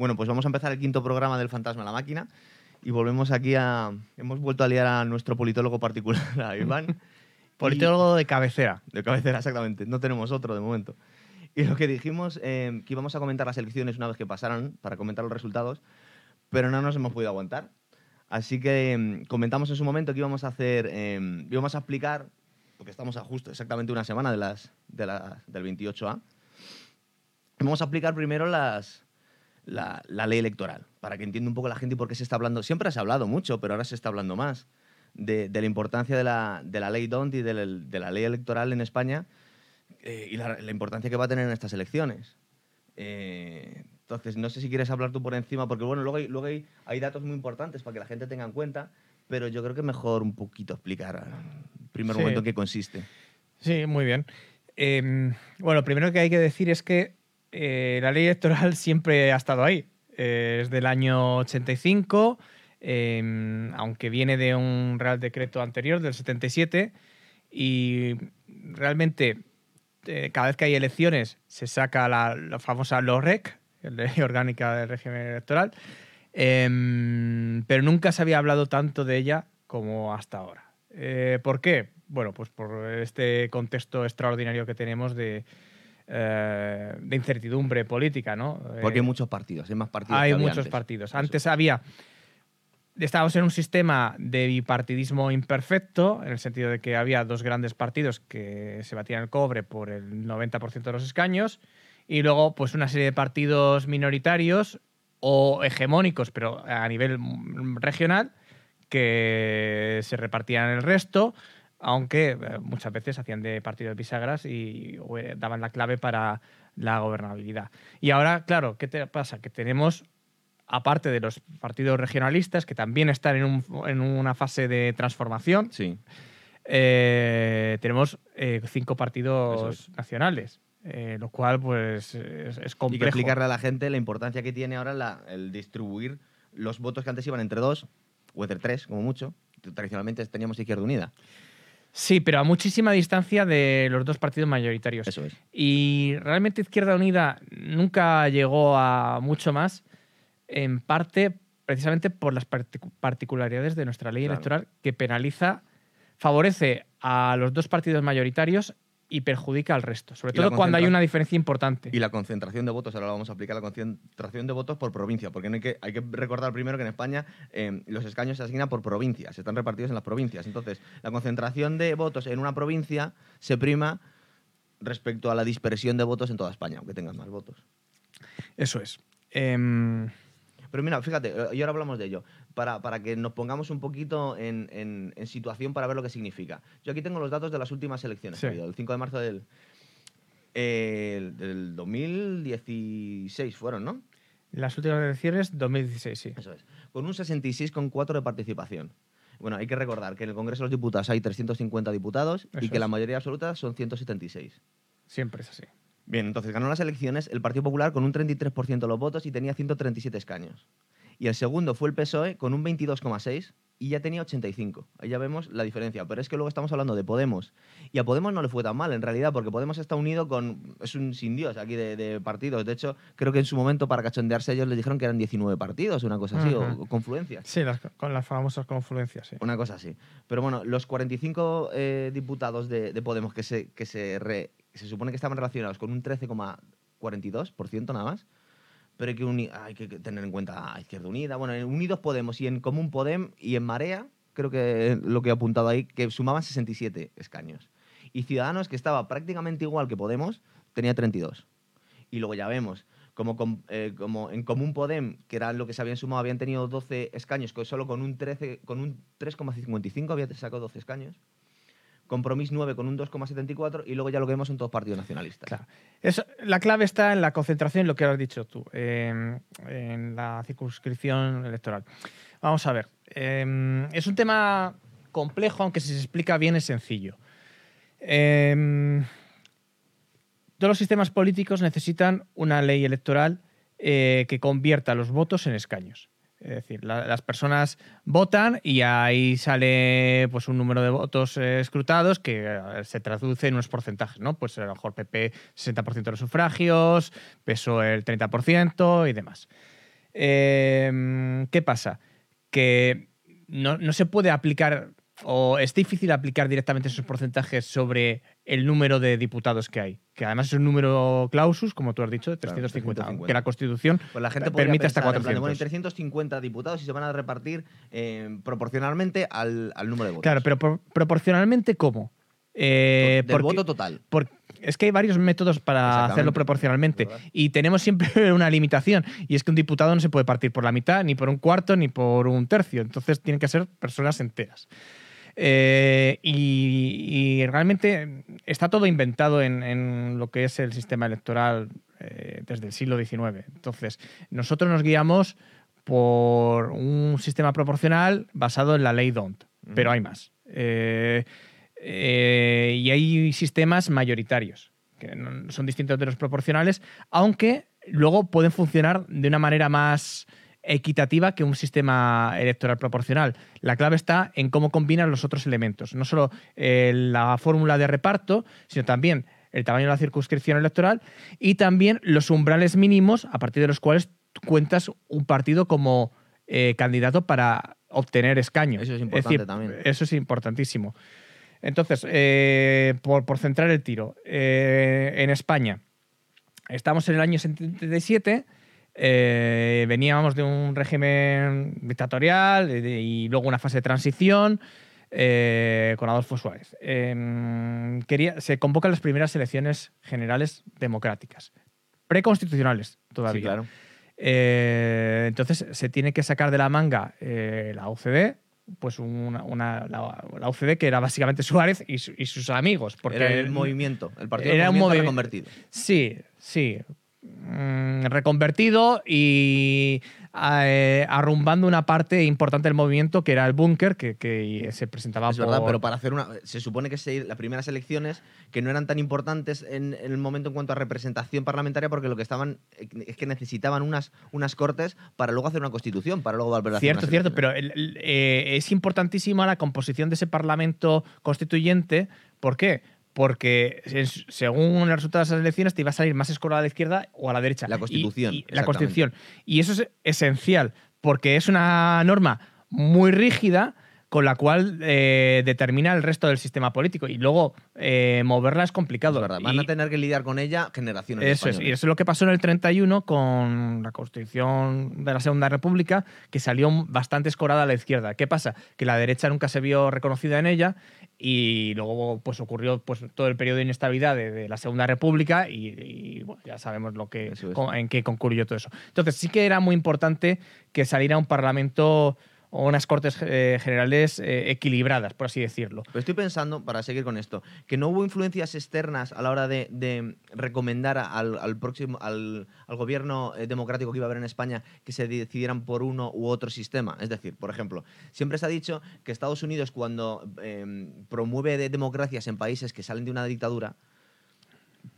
Bueno, pues vamos a empezar el quinto programa del Fantasma la Máquina y volvemos aquí a... Hemos vuelto a liar a nuestro politólogo particular, a Iván. Politólogo de cabecera. De cabecera, exactamente. No tenemos otro de momento. Y lo que dijimos, eh, que íbamos a comentar las elecciones una vez que pasaran, para comentar los resultados, pero no nos hemos podido aguantar. Así que em, comentamos en su momento que íbamos a hacer, em, íbamos a explicar, porque estamos a justo exactamente una semana de las, de la- del 28A, vamos a explicar primero las, la, la ley electoral, para que entienda un poco la gente y por qué se está hablando. Siempre se ha hablado mucho, pero ahora se está hablando más de, de la importancia de la, de la ley DONT y de la, de la ley electoral en España eh, y la, la importancia que va a tener en estas elecciones. Eh, entonces, no sé si quieres hablar tú por encima, porque bueno, luego hay, luego hay, hay datos muy importantes para que la gente tenga en cuenta, pero yo creo que mejor un poquito explicar en primer Sí. momento en qué consiste. Sí, muy bien. Eh, bueno, lo primero que hay que decir es que eh, la ley electoral siempre ha estado ahí. Eh, es del año 85, eh, aunque viene de un Real Decreto anterior, del 77, y realmente eh, cada vez que hay elecciones se saca la, la famosa LOREC, la Ley Orgánica del Régimen Electoral, Em, pero nunca se había hablado tanto de ella como hasta ahora. Eh, ¿Por qué? Bueno, pues por este contexto extraordinario que tenemos de, eh, de incertidumbre política, ¿no? Porque Eh, hay muchos partidos, hay más partidos. hay que había muchos antes. partidos. Eso. Antes había. Estábamos en un sistema de bipartidismo imperfecto, en el sentido de que había dos grandes partidos que se batían el cobre por el 90% de los escaños, y luego, pues, una serie de partidos minoritarios o hegemónicos, pero a nivel mm, regional, que se repartían el resto, aunque eh, muchas veces hacían de partidos bisagras y eh, daban la clave para la gobernabilidad. Y ahora, claro, ¿qué te pasa? Que tenemos, aparte de los partidos regionalistas, que también están en, un- en una fase de transformación, Sí. eh, tenemos eh, cinco partidos nacionales, eh, lo cual pues es, es Y que complejo. explicarle a la gente la importancia que tiene ahora la- el distribuir los votos que antes iban entre dos o entre tres, como mucho. Tradicionalmente teníamos Izquierda Unida. Sí, pero a muchísima distancia de los dos partidos mayoritarios. Eso es. Y realmente Izquierda Unida nunca llegó a mucho más, en parte precisamente por las particu- particularidades de nuestra ley Claro. electoral que penaliza, favorece a los dos partidos mayoritarios y perjudica al resto, sobre la todo cuando hay una diferencia importante. Y la concentración de votos, ahora lo vamos a aplicar, la concentración de votos por provincia, porque no hay, que, hay que recordar primero que en España eh, los escaños se asignan por provincias, están repartidos en las provincias. Entonces, la concentración de votos en una provincia se prima respecto a la dispersión de votos en toda España, aunque tengan más votos. Eso es. Em, Pero mira, fíjate, eh, y ahora hablamos de ello, para, para que nos pongamos un poquito en, en- en situación para ver lo que significa. Yo aquí tengo los datos de las últimas elecciones, Sí. que ha habido, el 5 de marzo del, eh, del 2016 fueron, ¿no? las últimas elecciones, 2016, sí. Eso es. Con un 66,4 de participación. Bueno, hay que recordar que en el Congreso de los Diputados hay 350 diputados y que la mayoría absoluta son 176. Siempre es así. Bien, entonces ganó las elecciones el Partido Popular con un 33% de los votos y tenía 137 escaños. Y el segundo fue el PSOE con un 22,6 y ya tenía 85. Ahí ya vemos la diferencia. Pero es que luego estamos hablando de Podemos. Y a Podemos no le fue tan mal, en realidad, porque Podemos está unido con... Es un sin Dios aquí de, de partidos. De hecho, creo que en su momento, para cachondearse, ellos les dijeron que eran 19 partidos, una cosa así, o confluencias. Sí, las- con las famosas confluencias, sí. Una cosa así. Pero bueno, los 45 eh, diputados de, de Podemos que se, que se, re- se supone que estaban relacionados con un 13,42% nada más, pero hay que, hay que tener en cuenta a Izquierda Unida, bueno, en Unidos Podemos y en Común Podem y en Marea, creo que lo que he apuntado ahí, que sumaban 67 escaños. Y Ciudadanos, que estaba prácticamente igual que Podemos, tenía 32. Y luego ya vemos, como, com- eh, como en Común Podem, que era lo que se habían sumado, habían tenido 12 escaños, que solo con un 13, con un 3,55 había sacado 12 escaños. Compromís 9 con un 2,74 y luego ya lo vemos son todos partidos nacionalistas. Claro. La clave está en la concentración, lo que has dicho tú, en, en la circunscripción electoral. Vamos a ver. eh, es un tema complejo, aunque si se explica bien es sencillo. Eh, todos los sistemas políticos necesitan una ley electoral eh, que convierta los votos en escaños. Es decir, la- las personas votan y ahí sale pues, un número de votos eh, escrutados que eh, se traduce en unos porcentajes, ¿no? Pues a lo mejor PP 60% de los sufragios, PSOE el 30% y demás. Eh, ¿Qué pasa? Que no, no se puede aplicar o es difícil aplicar directamente esos porcentajes sobre el número de diputados que hay. Que además es un número clausus, como tú has dicho, de 350. 350. Que la Constitución Pues la gente podría permite hasta pensar, en plan de, 400. bueno, hay 350 diputados y se van a repartir eh, proporcionalmente al, al número de votos. Claro, pero por- proporcionalmente, ¿cómo? Eh, Del porque- voto total. es que hay varios métodos para hacerlo proporcionalmente. verdad. Y tenemos siempre una limitación. Y es que un diputado no se puede partir por la mitad, ni por un cuarto, ni por un tercio. Entonces tienen que ser personas enteras. Eh, y, y realmente está todo inventado en, en lo que es el sistema electoral eh, desde el siglo XIX. Entonces, nosotros nos guiamos por un sistema proporcional basado en la ley DONT, pero hay más. Eh, y hay sistemas mayoritarios, que son distintos de los proporcionales, aunque luego pueden funcionar de una manera más equitativa que un sistema electoral proporcional. La clave está en cómo combinan los otros elementos, no solo eh, la fórmula de reparto, sino también el tamaño de la circunscripción electoral y también los umbrales mínimos a partir de los cuales cuentas un partido como eh, candidato para obtener escaños. Eso es importante también. Eso es importantísimo. Entonces, eh, por, por centrar el tiro, en España estamos en el año 77, eh, veníamos de un régimen dictatorial de- de- y luego una fase de transición eh, con Adolfo Suárez. Eh, quería, se convocan las primeras elecciones generales democráticas, preconstitucionales todavía. Sí, claro. Eh, entonces se tiene que sacar de la manga la OCDE, pues una, una- la, la OCDE que era básicamente Suárez y, su- y sus amigos. Porque Era el movimiento, el partido era un movimiento movi- reconvertido. Sí, sí. Mm, reconvertido y eh, arrumbando una parte importante del movimiento que era el búnker que, que se presentaba Es verdad, pero para hacer una. Se supone que se, las primeras elecciones que no eran tan importantes en, en el momento en cuanto a representación parlamentaria, porque lo que estaban es que necesitaban unas, unas cortes para luego hacer una constitución, para luego volver a hacer Cierto, unas cierto, pero el- el- eh, es importantísima la composición de ese Parlamento constituyente. ¿Por qué? Porque según el resultado de esas elecciones te iba a salir más escolar a la izquierda o a la derecha. La Constitución, y- la. Constitución. Y eso es esencial, porque es una norma muy rígida con la cual eh, determina el resto del sistema político. Y luego eh, moverla es complicado. Es van Y- a tener que lidiar con ella generaciones eso es, y eso es lo que pasó en el 31 con la Constitución de la Segunda República, que salió bastante escorada a la izquierda. ¿Qué pasa? Que la derecha nunca se vio reconocida en ella y luego pues ocurrió pues todo el periodo de inestabilidad de, de la Segunda República y, y, bueno, ya sabemos lo que, es. en qué concurrió todo eso. Entonces sí que era muy importante que saliera un parlamento o unas cortes eh, generales eh, equilibradas, por así decirlo. Pero estoy pensando, para seguir con esto, que no hubo influencias externas a la hora de, recomendar al, próximo, al, al gobierno eh, democrático que iba a haber en España que se decidieran por uno u otro sistema. Es decir, por ejemplo, siempre se ha dicho que Estados Unidos cuando eh, promueve de- democracias en países que salen de una dictadura,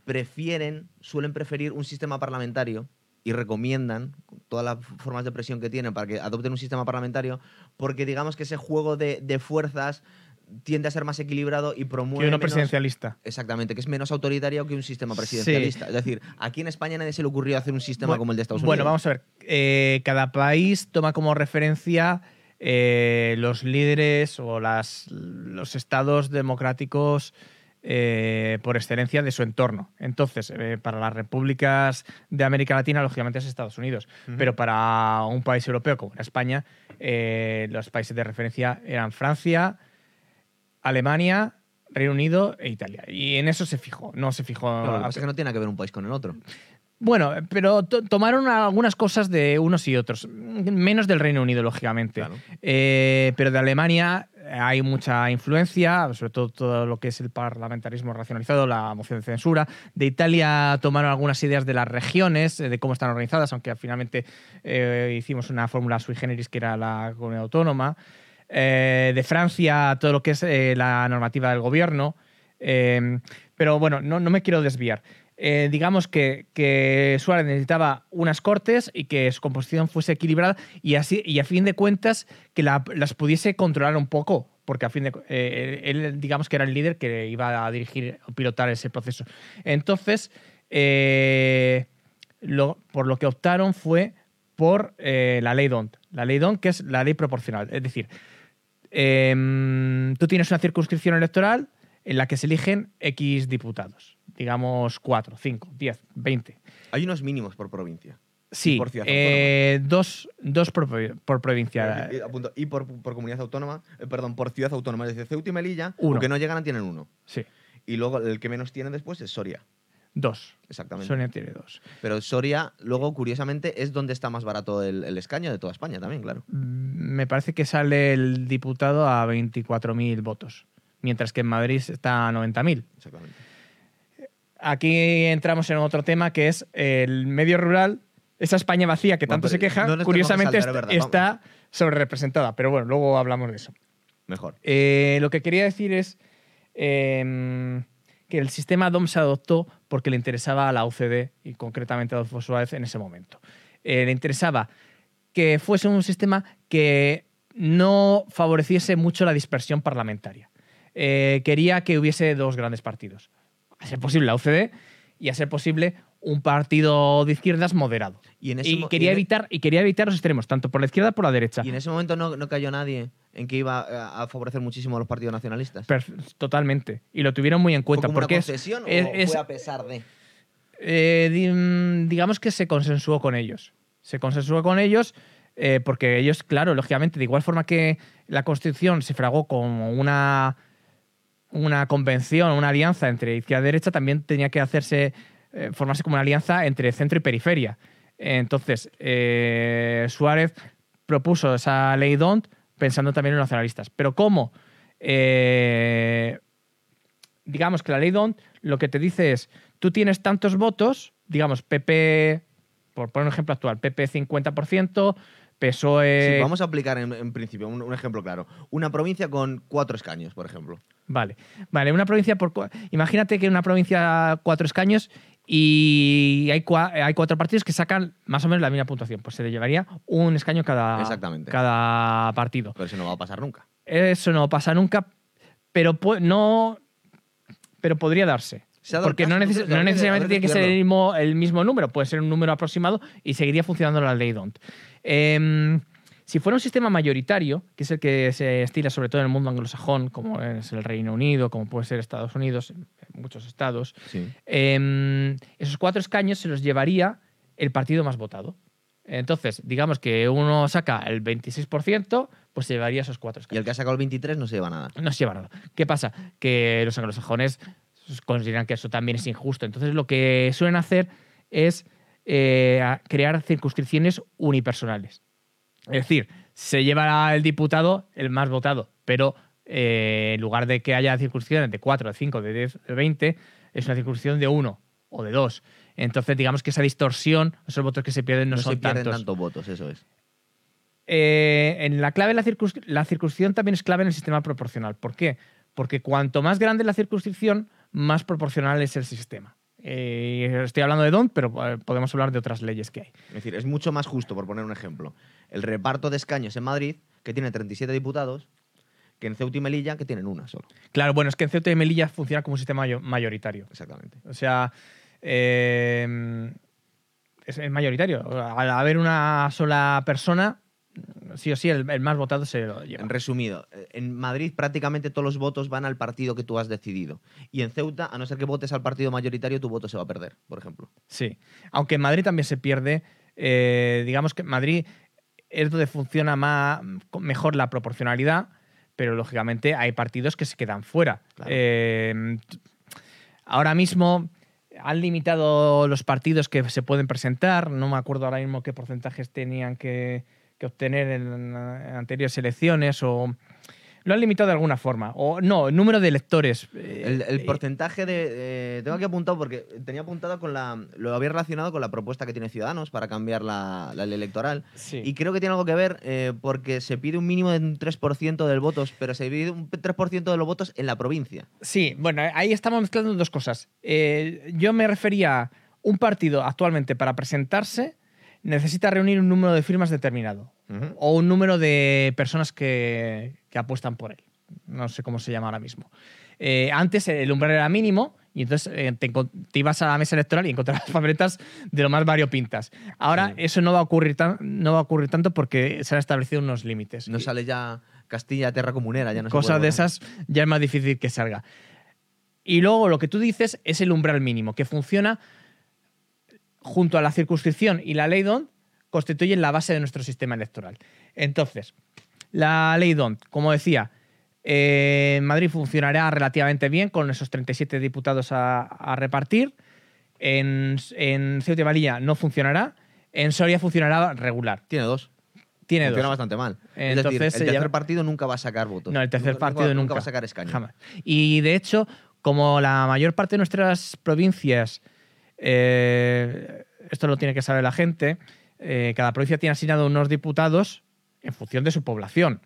prefieren, suelen preferir un sistema parlamentario y recomiendan todas las formas de presión que tienen para que adopten un sistema parlamentario, porque digamos que ese juego de, de fuerzas tiende a ser más equilibrado y promueve Que uno menos- presidencialista. Exactamente, que es menos autoritario que un sistema presidencialista. Es decir, aquí en España nadie se le ocurrió hacer un sistema como el de Estados Unidos. Bueno, vamos a ver. Eh, cada país toma como referencia eh, los líderes o las, los estados democráticos eh, por excelencia de su entorno. Entonces, eh, para las repúblicas de América Latina, lógicamente es Estados Unidos. Pero para un país europeo como España, eh, los países de referencia eran Francia, Alemania, Reino Unido e Italia. Y en eso se fijó. No se fijó. Claro, lo que pasa es que no tiene que ver un país con el otro. Bueno, pero to- tomaron algunas cosas de unos y otros, menos del Reino Unido, lógicamente. Claro. Eh, pero de Alemania hay mucha influencia, sobre todo todo lo que es el parlamentarismo racionalizado, la moción de censura. De Italia tomaron algunas ideas de las regiones, eh, de cómo están organizadas, aunque finalmente eh, hicimos una fórmula sui generis que era la comunidad autónoma. Eh, de Francia, todo lo que es eh, la normativa del gobierno. Eh, pero bueno, no, no me quiero desviar. Eh, digamos que, que Suárez necesitaba unas cortes y que su composición fuese equilibrada y así y a fin de cuentas que la- las pudiese controlar un poco porque a fin de eh, él digamos que era el líder que iba a dirigir o pilotar ese proceso entonces eh, por lo que optaron fue por la ley DONT. La ley DONT, que es la ley proporcional. Es decir, em, tú tienes una circunscripción electoral en la que se eligen X diputados. Digamos 4, 5, 10, 20. Hay unos mínimos por provincia. Sí, por ciudad eh, dos, dos por, por provincia. Y, por, por comunidad autónoma, eh, perdón, por ciudad autónoma. Es decir, Ceuta y Melilla, Uno. aunque no llegan, tienen uno. Sí, Y luego el que menos tiene después es Soria. dos. Exactamente. Sonia tiene dos. Pero Soria, luego, curiosamente, es donde está más barato el, el escaño de toda España también, claro. Mm, Me parece que sale el diputado a 24.000 votos, mientras que en Madrid está a 90.000. Exactamente. Aquí entramos en otro tema que es el medio rural, esa España vacía que tanto se queja, no tenemos curiosamente que está sobre representada. Pero bueno, luego hablamos de eso. Mejor. Eh, lo que quería decir es em, que el sistema DOM se adoptó porque le interesaba a la UCD y concretamente a Adolfo Suárez en ese momento. Eh, le interesaba que fuese un sistema que no favoreciese mucho la dispersión parlamentaria. Eh, quería que hubiese dos grandes partidos. A ser posible la UCD y a ser posible un partido de izquierdas moderado. Y en ese Y mo- quería, y en- evitar, y quería evitar los extremos, tanto por la izquierda como por la derecha. Y en ese momento no, no cayó nadie en que iba a, favorecer muchísimo a los partidos nacionalistas. Per- totalmente. Y lo tuvieron muy en ¿Fue cuenta. como porque una es- concesión es- o es- fue a pesar de? eh, mm, digamos que se consensuó con ellos. Se consensuó con ellos eh, porque ellos, claro, lógicamente, de igual forma que la Constitución se fragó como una, una convención, una alianza entre izquierda y derecha, también tenía que hacerse, eh, formarse como una alianza entre centro y periferia. Entonces, eh, Suárez propuso esa ley DONT pensando también en los nacionalistas. Pero ¿cómo? Eh, digamos que la ley DONT lo que te dice es, tú tienes tantos votos, digamos, PP, por poner un ejemplo actual, PP 50%, PSOE... Sí, vamos a aplicar en, en principio un, un ejemplo claro. Una provincia con cuatro escaños, por ejemplo. Vale, vale, una provincia por... Imagínate que una provincia cuatro escaños y hay, cua- hay cuatro partidos que sacan más o menos la misma puntuación. Pues se le llevaría un escaño cada, Exactamente. cada partido. Pero eso no va a pasar nunca. Eso no pasa nunca, pero no... Pero podría darse. Porque no, neces- necesariamente tiene que ser el mismo, el mismo número, puede ser un número aproximado y seguiría funcionando la ley DONT. Em, si fuera un sistema mayoritario, que es el que se estila sobre todo en el mundo anglosajón, como es el Reino Unido, como puede ser Estados Unidos, en muchos estados, Sí. em, esos cuatro escaños se los llevaría el partido más votado. Entonces, digamos que uno saca el 26%, pues se llevaría esos cuatro Y escaños. el que ha sacado el 23 no se lleva nada. No se lleva nada. ¿Qué pasa? Que los anglosajones consideran que eso también es injusto. Entonces lo que suelen hacer es eh, crear circunscripciones unipersonales. Es decir, se lleva el diputado el más votado, pero eh, en lugar de que haya circunscripciones de 4, de 5, de 10, de 20, es una circunscripción de 1 o de 2. Entonces, digamos que esa distorsión, esos votos que se pierden no, No, son se pierden tantos. tantos votos, eso es. Eh, en la clave, la, circuns- la circunscripción también es clave en el sistema proporcional. ¿Por qué? Porque cuanto más grande la circunscripción, más proporcional es el sistema. Eh, estoy hablando de DONT, pero eh, podemos hablar de otras leyes que hay. Es decir, es mucho más justo, por poner un ejemplo, el reparto de escaños en Madrid, que tiene 37 diputados, que en Ceuta y Melilla, que tienen una solo. Claro, bueno, es que en Ceuta y Melilla funciona como un sistema mayo- mayoritario. Exactamente. O sea, eh, es, es mayoritario. Al haber una sola persona, sí o sí, el, el más votado se lo lleva. En resumido, eh, en Madrid prácticamente todos los votos van al partido que tú has decidido. Y en Ceuta, a no ser que votes al partido mayoritario, tu voto se va a perder, por ejemplo. Sí. Aunque en Madrid también se pierde. eh, digamos que en Madrid es donde funciona más, mejor la proporcionalidad, pero lógicamente hay partidos que se quedan fuera. Claro. Eh, ahora mismo han limitado los partidos que se pueden presentar. No me acuerdo ahora mismo qué porcentajes tenían que, que obtener en, anteriores elecciones o. Lo han limitado de alguna forma. O no, el número de electores. eh, El, el eh, porcentaje de. eh, tengo aquí apuntado porque tenía apuntado con la. Lo había relacionado con la propuesta que tiene Ciudadanos para cambiar la, la ley electoral. sí. Y creo que tiene algo que ver eh, porque se pide un mínimo de un 3% del votos, pero se pide un 3% de los votos en la provincia. Sí, bueno, ahí estamos mezclando dos cosas. Yo me refería a un partido actualmente para presentarse necesita reunir un número de firmas determinado Ujú. o un número de personas que, que apuestan por él. No sé cómo se llama ahora mismo. Eh, antes el umbral era mínimo y entonces eh, te, te ibas a la mesa electoral y encontrabas papeletas de lo más variopintas. Ahora Sí. eso no va, a ocurrir tan- no va a ocurrir tanto porque se han establecido unos límites. No Y sale ya Castilla, Terra Comunera, ya no Cosas de esas ya es más difícil que salga. Y luego lo que tú dices es el umbral mínimo, que funciona junto a la circunscripción y la ley DONT constituyen la base de nuestro sistema electoral. Entonces, la ley DONT, como decía, eh, en Madrid funcionará relativamente bien con esos 37 diputados a, a repartir. En, en Ceuta y Melilla no funcionará. En Soria funcionará regular. Tiene dos. Tiene Funciona dos. bastante mal. es Entonces, decir, el tercer partido nunca va a sacar votos. No, el tercer partido nunca, va a sacar escaños. Jamás. Y de hecho, como la mayor parte de nuestras provincias, eh, esto lo tiene que saber la gente, eh, cada provincia tiene asignado unos diputados en función de su población.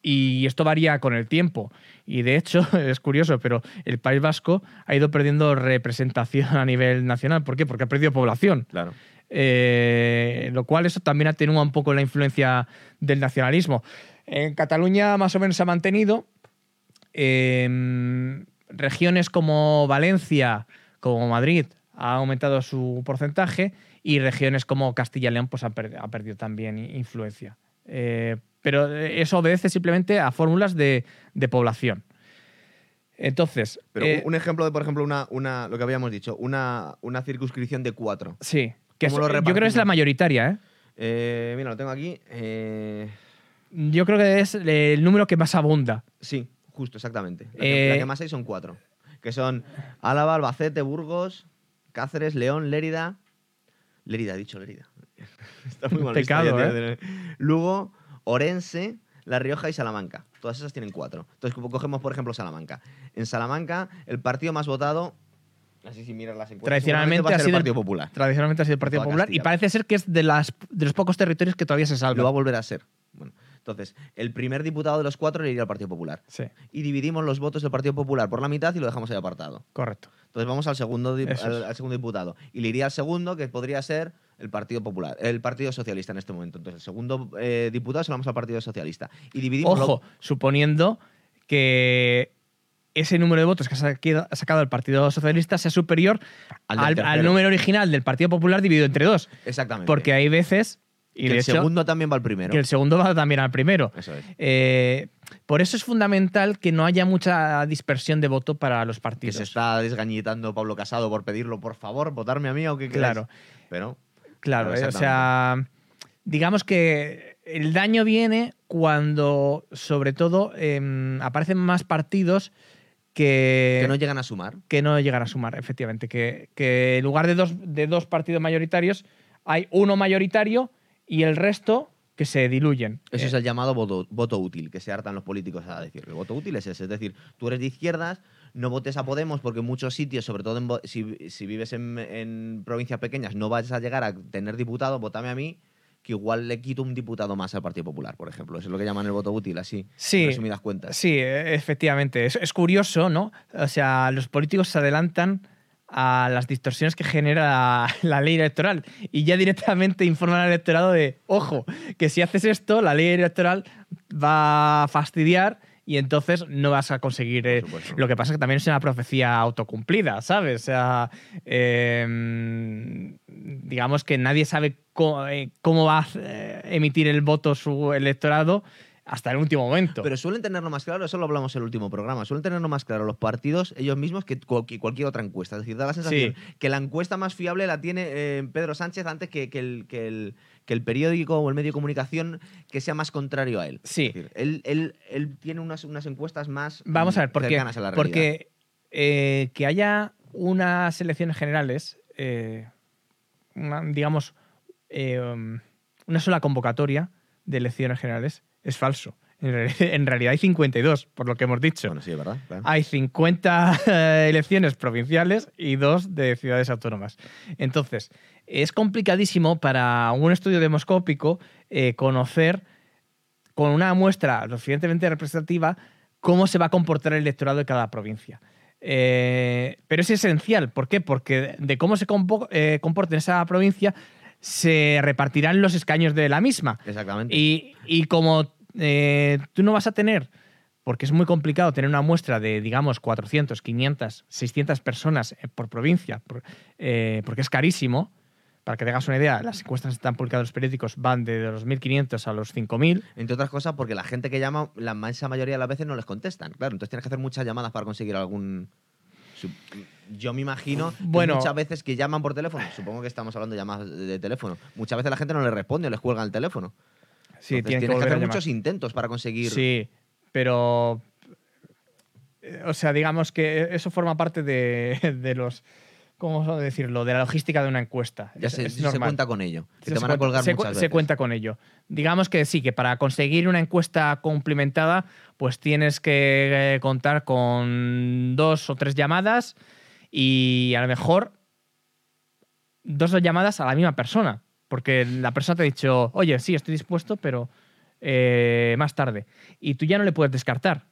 Y esto varía con el tiempo. Y de hecho, es curioso, pero el País Vasco ha ido perdiendo representación a nivel nacional. ¿Por qué? Porque ha perdido población. Claro. Eh, lo cual eso también atenúa un poco la influencia del nacionalismo. En Cataluña más o menos se ha mantenido. Eh, regiones como Valencia, como Madrid, ha aumentado su porcentaje y regiones como Castilla y León pues, han, per- ha perdido también influencia. Eh, pero eso obedece simplemente a fórmulas de, de población. Entonces, Pero eh, un ejemplo de, por ejemplo, una, una, lo que habíamos dicho, una, una circunscripción de cuatro. sí, que ¿cómo es- lo yo creo que es la mayoritaria, ¿eh? Eh, mira, lo tengo aquí. Yo creo que es el número que más abunda. sí, justo, exactamente. La que, la que más hay son cuatro. Que son Álava, Albacete, Burgos, Cáceres, León, Lérida. Lérida, he dicho Lérida. Está muy mal Pecado, ¿eh? Lugo, Orense, La Rioja y Salamanca. Todas esas tienen cuatro. Entonces, co- cogemos, por ejemplo, Salamanca. En Salamanca, el partido más votado, así si miras las encuestas, Tradicionalmente ha sido el- Partido Popular. Tradicionalmente ha sido el Partido Popular y parece ser que es de, las, de los pocos territorios que todavía se Lo va a volver a ser. Bueno, entonces, el primer diputado de los cuatro le iría al Partido Popular. Sí, Y dividimos los votos del Partido Popular por la mitad y lo dejamos ahí apartado. correcto. Entonces vamos al segundo, es. al, al segundo diputado. Y le iría al segundo, que podría ser el Partido Popular, el Partido Socialista en este momento. Entonces, el segundo eh, diputado se lo vamos al Partido Socialista. Y dividimos. Ojo, suponiendo que ese número de votos que ha sacado el Partido Socialista sea superior Al al, número original del Partido Popular dividido entre dos. Exactamente. Porque hay veces, y Que de el hecho, segundo también va al primero. que el segundo va también al primero. Eso es. Eh, por eso es fundamental que no haya mucha dispersión de voto para los Que partidos. se está desgañitando Pablo Casado por pedirlo, por favor, votarme a mí o qué queráis. Claro. Pero Claro, eh, o sea, digamos que el daño viene cuando, sobre todo, em, aparecen más partidos que, que no llegan a sumar. que no llegan a sumar, efectivamente. Que, que en lugar de dos, de dos partidos mayoritarios, hay uno mayoritario y el resto que se diluyen. Eso Eh, es el llamado voto, voto útil, que se hartan los políticos a decir. El voto útil es ese. Es decir, tú eres de izquierdas, no votes a Podemos porque en muchos sitios, sobre todo en si, si vives en, en provincias pequeñas, no vas a llegar a tener diputado, votame a mí, que igual le quito un diputado más al Partido Popular, por ejemplo. Eso es lo que llaman el voto útil, así. Sí. En resumidas cuentas. Sí, e- efectivamente. Es, es curioso, ¿no? O sea, los políticos se adelantan a las distorsiones que genera la, ley electoral y ya directamente informan al electorado de, ojo, que si haces esto, la ley electoral va a fastidiar y entonces no vas a conseguir... eh, lo que pasa es que también es una profecía autocumplida, ¿sabes? O sea, eh, digamos que nadie sabe cómo, eh, cómo va a eh, emitir el voto su electorado hasta el último momento. Pero suelen tenerlo más claro, eso lo hablamos en el último programa, suelen tenerlo más claro los partidos ellos mismos que cual- que cualquier otra encuesta. Es decir, da la sensación que la encuesta más fiable la tiene eh, Pedro Sánchez antes que, que el, que, el, que el periódico o el medio de comunicación que sea más contrario a él. Sí. Es decir, él, él- él tiene unas, unas encuestas más Vamos a ver, mm, porque, cercanas a la realidad. porque eh, que haya unas elecciones generales, eh, una- digamos, una sola convocatoria de elecciones generales es falso. En, reali- en realidad hay 52, por lo que hemos dicho. Bueno, sí, es verdad. claro. Hay 50 eh, elecciones provinciales y dos de ciudades autónomas. Entonces, es complicadísimo para un estudio demoscópico eh, conocer con una muestra lo suficientemente representativa cómo se va a comportar el electorado de cada provincia. Eh, pero es esencial. ¿Por qué? Porque de cómo se eh, comporta en esa provincia se repartirán los escaños de la misma. Exactamente. Y, y como eh, tú no vas a tener porque es muy complicado tener una muestra de, digamos, 400, 500, 600 personas eh, por provincia, eh, porque es carísimo. Para que te hagas una idea, las encuestas que están publicadas en los periódicos van de los 1.500 a los 5.000. Entre otras cosas, porque la gente que llama, la inmensa mayoría de las veces no les contestan. Claro, entonces tienes que hacer muchas llamadas para conseguir algún. Yo me imagino Bueno. que muchas veces que llaman por teléfono, supongo que estamos hablando de llamadas de teléfono, muchas veces la gente no le responde o les cuelga el teléfono. Sí, Entonces, tienes que, hacer muchos intentos para conseguir. Sí, pero. eh, O sea, digamos que eso forma parte de, de los. ¿Cómo decirlo? De la logística de una encuesta. Ya Es- se, es se cuenta con ello. Que Se te van a cuenta- colgar se, cuenta con ello. Digamos que sí, que para conseguir una encuesta cumplimentada, pues tienes que eh, contar con dos o tres llamadas y a lo mejor dos llamadas a la misma persona. Porque la persona te ha dicho, oye, sí, estoy dispuesto, pero eh, más tarde. Y tú ya no le puedes descartar.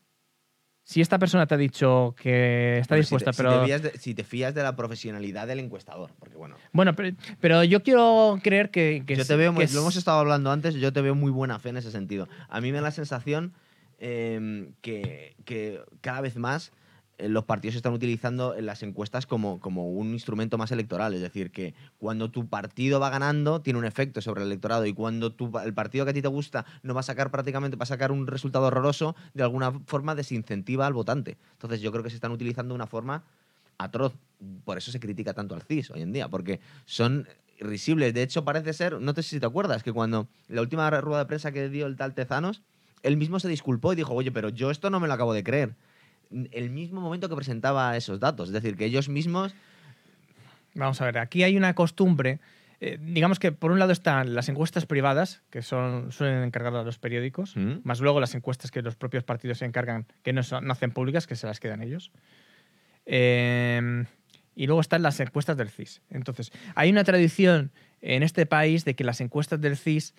Si esta persona te ha dicho que está Hombre, dispuesta, si te, pero. Si te, fías de, si te fías de la profesionalidad del encuestador. Porque bueno. Bueno, pero, pero yo quiero creer que. que yo te veo, que lo es- hemos estado hablando antes, yo te veo muy buena fe en ese sentido. A mí me da la sensación eh, que, que cada vez más los partidos están utilizando en las encuestas como, como un instrumento más electoral. Es decir, que cuando tu partido va ganando, tiene un efecto sobre el electorado. Y cuando tu- el partido que a ti te gusta no va a sacar prácticamente, va a sacar un resultado horroroso, de alguna forma desincentiva al votante. Entonces yo creo que se están utilizando de una forma atroz. Por eso se critica tanto al CIS hoy en día, porque son risibles. De hecho, parece ser, no sé si te acuerdas, que cuando la última rueda de prensa que dio el tal Tezanos, él mismo se disculpó y dijo, oye, pero yo esto no me lo acabo de creer. El mismo momento que presentaba esos datos. Es decir, que ellos mismos... Vamos a ver, aquí hay una costumbre. eh, digamos que por un lado están las encuestas privadas, que son, suelen encargar a los periódicos, ¿Mm? más luego las encuestas que los propios partidos se encargan, que no, son- no hacen públicas, que se las quedan ellos. Eh, y luego están las encuestas del CIS. Entonces, hay una tradición en este país de que las encuestas del CIS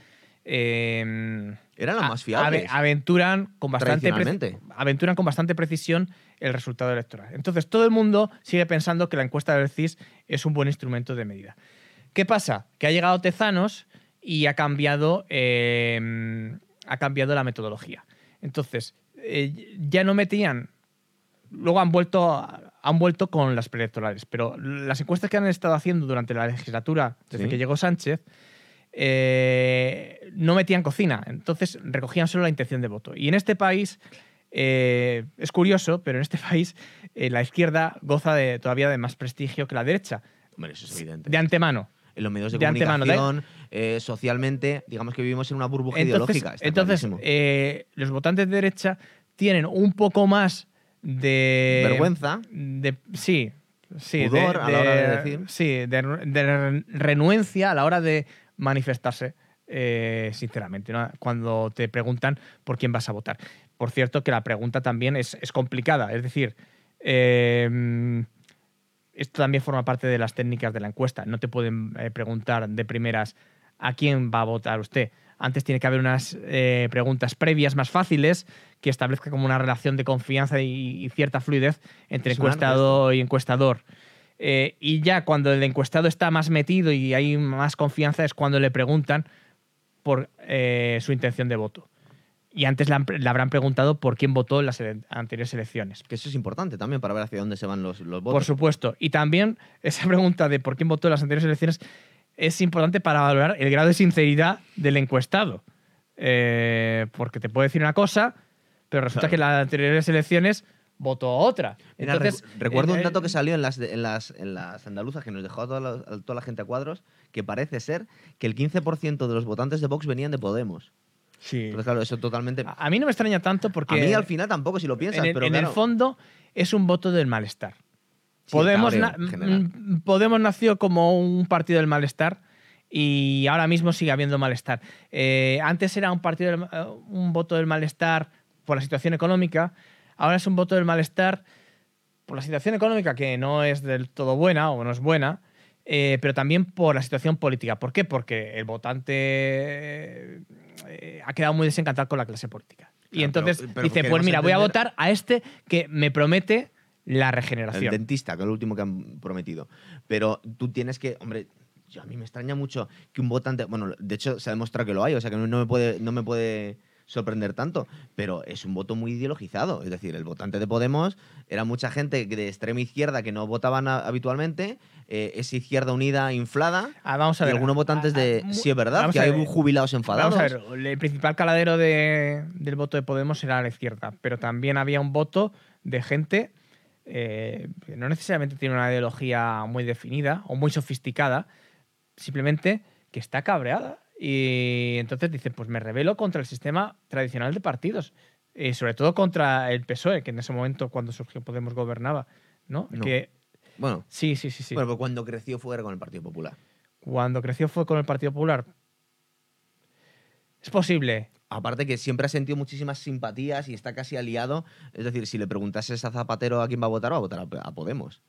eh, Eran las a- más fiables. ave- aventuran con bastante pre- Tradicionalmente. aventuran con bastante precisión el resultado electoral. Entonces, todo el mundo sigue pensando que la encuesta del CIS es un buen instrumento de medida. ¿Qué pasa? Que ha llegado Tezanos y ha cambiado, eh, ha cambiado la metodología. Entonces, eh, ya no metían. Luego han vuelto, han vuelto con las preelectorales, pero las encuestas que han estado haciendo durante la legislatura, desde Sí. que llegó Sánchez, eh, no metían cocina, entonces recogían solo la intención de voto. Y en este país, eh, es curioso, pero en este país eh, la izquierda goza de, todavía de más prestigio que la derecha, Hombre, eso es evidente. de antemano. en los medios de, de antemano, comunicación, eh, socialmente, digamos que vivimos en una burbuja Entonces, ideológica. entonces eh, los votantes de derecha tienen un poco más de... Vergüenza. de- sí, sí. Pudor a la hora de decir. Sí, de renuencia a la hora de manifestarse, eh, sinceramente, ¿no? cuando te preguntan por quién vas a votar. Por cierto, que la pregunta también es, es complicada, es decir, eh, esto también forma parte de las técnicas de la encuesta. No te pueden eh, preguntar de primeras a quién va a votar usted. Antes tiene que haber unas eh, preguntas previas más fáciles que establezcan como una relación de confianza y, y cierta fluidez entre encuestado y encuestador. Eh, y ya cuando el encuestado está más metido y hay más confianza es cuando le preguntan por eh, su intención de voto. Y antes le, han- le habrán preguntado por quién votó en las ele- anteriores elecciones. Que eso es importante también para ver hacia dónde se van los, los votos. Por supuesto. Y también esa pregunta de por quién votó en las anteriores elecciones es importante para valorar el grado de sinceridad del encuestado. Eh, porque te puede decir una cosa, pero resulta Claro. que en las anteriores elecciones votó otra. Mira, Entonces, recu- recuerdo eh, un dato eh, que salió en las, en las, en las andaluzas que nos dejó a toda, la, a toda la gente a cuadros, que parece ser que el 15% de los votantes de Vox venían de Podemos. Sí. Entonces, claro, eso totalmente... A a mí no me extraña tanto porque a mí al final tampoco, si lo piensas, en, el, pero en claro, el fondo es un voto del malestar. sí, Podemos, na- general. mm, Podemos nació como un partido del malestar y ahora mismo sigue habiendo malestar. Eh, antes era un partido del- eh, un voto del malestar por la situación económica, ahora es un voto del malestar por la situación económica que no es del todo buena o no es buena, eh, pero también por la situación política. ¿Por qué? Porque el votante eh, ha quedado muy desencantado con la clase política. y entonces pero- pero dice, pues mira, voy a votar a este que me promete la el regeneración. dentista, que es lo último que han prometido. Pero tú tienes que, hombre, yo, a mí me extraña mucho que un votante, bueno, de hecho se ha demostrado que lo hay, o sea que no, no me puede, no me puede sorprender tanto, pero es un voto muy ideologizado. Es decir, el votante de Podemos era mucha gente de extrema izquierda que no votaban a- habitualmente, eh, es izquierda unida inflada. Ah, vamos a y ver. algunos votantes Ah, de. ah, Sí, es verdad, que hay jubilados enfadados. Vamos a ver, el principal caladero de- del voto de Podemos era la izquierda, pero también había un voto de gente eh, que no necesariamente tiene una ideología muy definida o muy sofisticada, simplemente que está cabreada. Y entonces dice, pues me rebelo contra el sistema tradicional de partidos, y sobre todo contra el PSOE, que en ese momento cuando surgió Podemos gobernaba, ¿no? No. Que, Bueno, sí, sí, sí, sí. bueno, pues cuando creció fue con el Partido Popular. Cuando creció fue con el Partido Popular. Es posible. Aparte que siempre ha sentido muchísimas simpatías y está casi aliado. Es decir, si le preguntases a Zapatero a quién va a votar, va a votar a Podemos.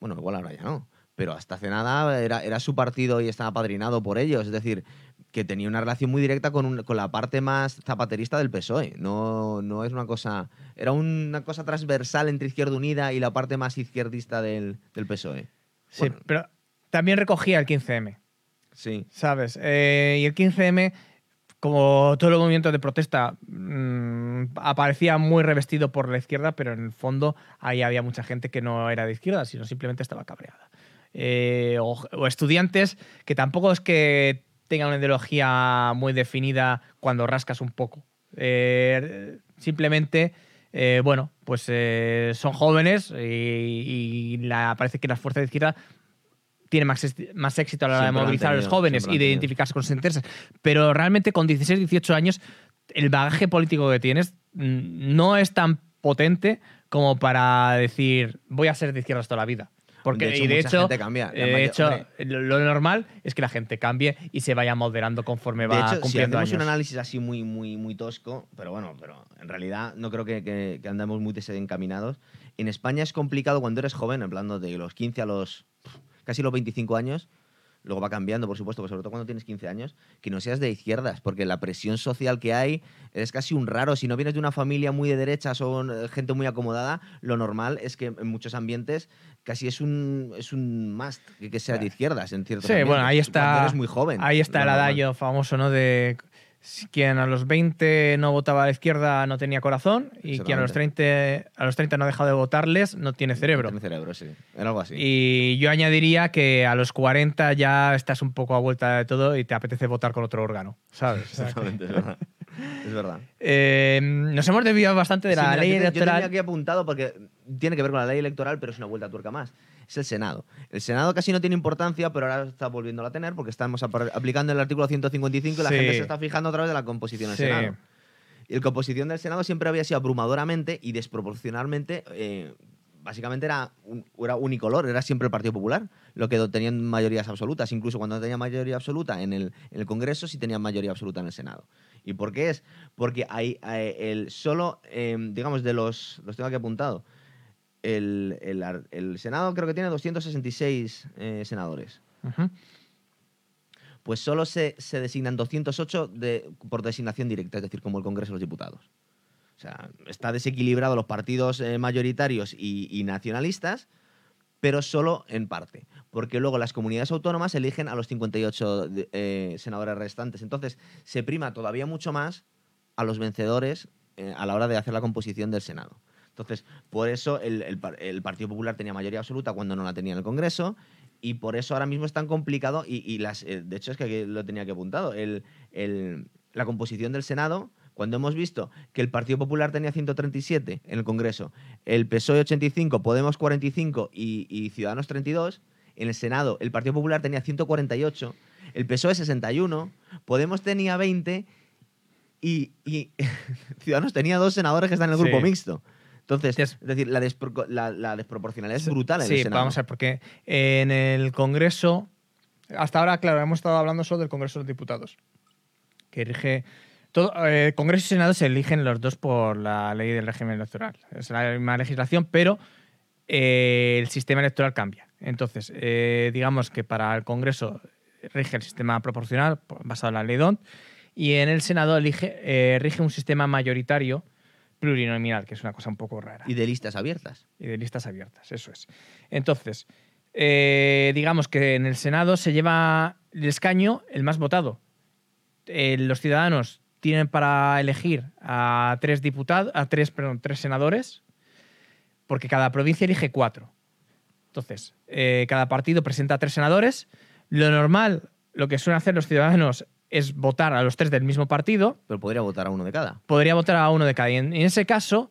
Bueno, igual ahora ya no. Pero hasta hace nada era, era su partido y estaba apadrinado por ellos. Es decir, que tenía una relación muy directa con, un- con la parte más zapaterista del PSOE. No, no es una cosa. Era una cosa transversal entre Izquierda Unida y la parte más izquierdista del, del PSOE. Sí, Bueno. pero también recogía el 15M, Sí. ¿sabes? Eh, y el 15M, como todo el movimiento de protesta, mm, aparecía muy revestido por la izquierda, pero en el fondo ahí había mucha gente que no era de izquierda, sino simplemente estaba cabreada. Eh, o, o estudiantes que tampoco es que tengan una ideología muy definida cuando rascas un poco. Eh, simplemente, eh, bueno, pues eh, son jóvenes y, y la- parece que las fuerzas de izquierda tienen más, más éxito a la hora de Siempre movilizar a los jóvenes y de identificarse con sus intereses. Pero realmente con 16, 18 años, el bagaje político que tienes mm, no es tan potente como para decir voy a ser de izquierdas toda la vida. Porque, De hecho, y de hecho, gente cambia. Eh, de mayor- hecho hombre. lo, normal es que la gente cambie y se vaya moderando conforme De va hecho, si cumpliendo hacemos años. un análisis así muy, muy, muy tosco, pero bueno, pero en realidad no creo que, que, que andemos muy desencaminados. En España es complicado cuando eres joven, hablando de los 15 a los casi los 25 años, luego va cambiando, por supuesto, pero sobre todo cuando tienes 15 años, que no seas de izquierdas, porque la presión social que hay eres casi un raro. Si no vienes de una familia muy de derechas o eh, gente muy acomodada, lo normal es que en muchos ambientes casi es un, es un must que, que seas de izquierdas en ciertos Sí, bueno, ahí está. Cuando eres muy joven. Ahí está el normal. adagio famoso, ¿no? De quien a los 20 no votaba a la izquierda no tenía corazón y quien a los 30, a los 30 no ha dejado de votarles no tiene cerebro. Tiene cerebro, sí. Era algo así. Y yo añadiría que a los 40 ya estás un poco a vuelta de todo y te apetece votar con otro órgano, ¿sabes? Exactamente, es verdad. Es verdad. Eh, nos hemos desviado bastante de la ley yo, te- yo electoral. tenía aquí apuntado porque tiene que ver con la ley electoral, pero es una vuelta a tuerca más. Es el Senado. El Senado casi no tiene importancia, pero ahora está volviéndola a tener porque estamos aplicando el artículo 155 y la Sí. gente se está fijando otra vez de la composición del Sí. Senado. Y la composición del Senado siempre había sido abrumadoramente y desproporcionalmente. eh, básicamente era, un- era unicolor, era siempre el Partido Popular, lo que tenían mayorías absolutas. Incluso cuando no tenía mayoría absoluta en el, en el Congreso, sí tenían mayoría absoluta en el Senado. ¿Y por qué es? Porque hay, hay el solo, eh, digamos, de los. Los tengo aquí apuntado. El, el ar- el Senado creo que tiene 266 eh, senadores. Pues solo se, se designan 208 de, por designación directa, es decir, como el Congreso de los Diputados. O sea, está desequilibrado los partidos eh, mayoritarios y, y nacionalistas, pero solo en parte. Porque luego las comunidades autónomas eligen a los 58 de- eh, senadores restantes. Entonces, se prima todavía mucho más a los vencedores eh, a la hora de hacer la composición del Senado. Entonces, por eso el, el par- el Partido Popular tenía mayoría absoluta cuando no la tenía en el Congreso. Y por eso ahora mismo es tan complicado. Y, y las, eh, de hecho, es que aquí lo tenía que apuntado. El, el- la composición del Senado, cuando hemos visto que el Partido Popular tenía 137 en el Congreso, el PSOE 85, Podemos 45 y, y Ciudadanos 32, en el Senado el Partido Popular tenía 148, el PSOE 61, Podemos tenía 20 y, y Ciudadanos tenía dos senadores que están en el Sí. grupo mixto. Entonces, Es- decir, la, despro- la- la desproporcionalidad es brutal en Sí, el Senado. vamos a ver, porque en el Congreso, hasta ahora, claro, hemos estado hablando solo del Congreso de los Diputados, que rige. Todo, eh, Congreso y Senado se eligen los dos por la ley del régimen electoral. Es la misma legislación, pero eh, el sistema electoral cambia. Entonces, eh, digamos que para el Congreso rige el sistema proporcional basado en la ley DONT y en el Senado elige, rige un sistema mayoritario plurinominal, que es una cosa un poco rara Y de listas abiertas. y de listas abiertas, eso es. Entonces, eh, digamos que en el Senado se lleva el escaño el más votado. Eh, los ciudadanos tienen para elegir a tres diputados, a tres, perdón, tres senadores, porque cada provincia elige cuatro. Entonces, eh, cada partido presenta a tres senadores. Lo normal, lo que suelen hacer los ciudadanos es votar a los tres del mismo partido. Pero podría votar a uno de cada. Podría votar a uno de cada. Y en, en ese caso,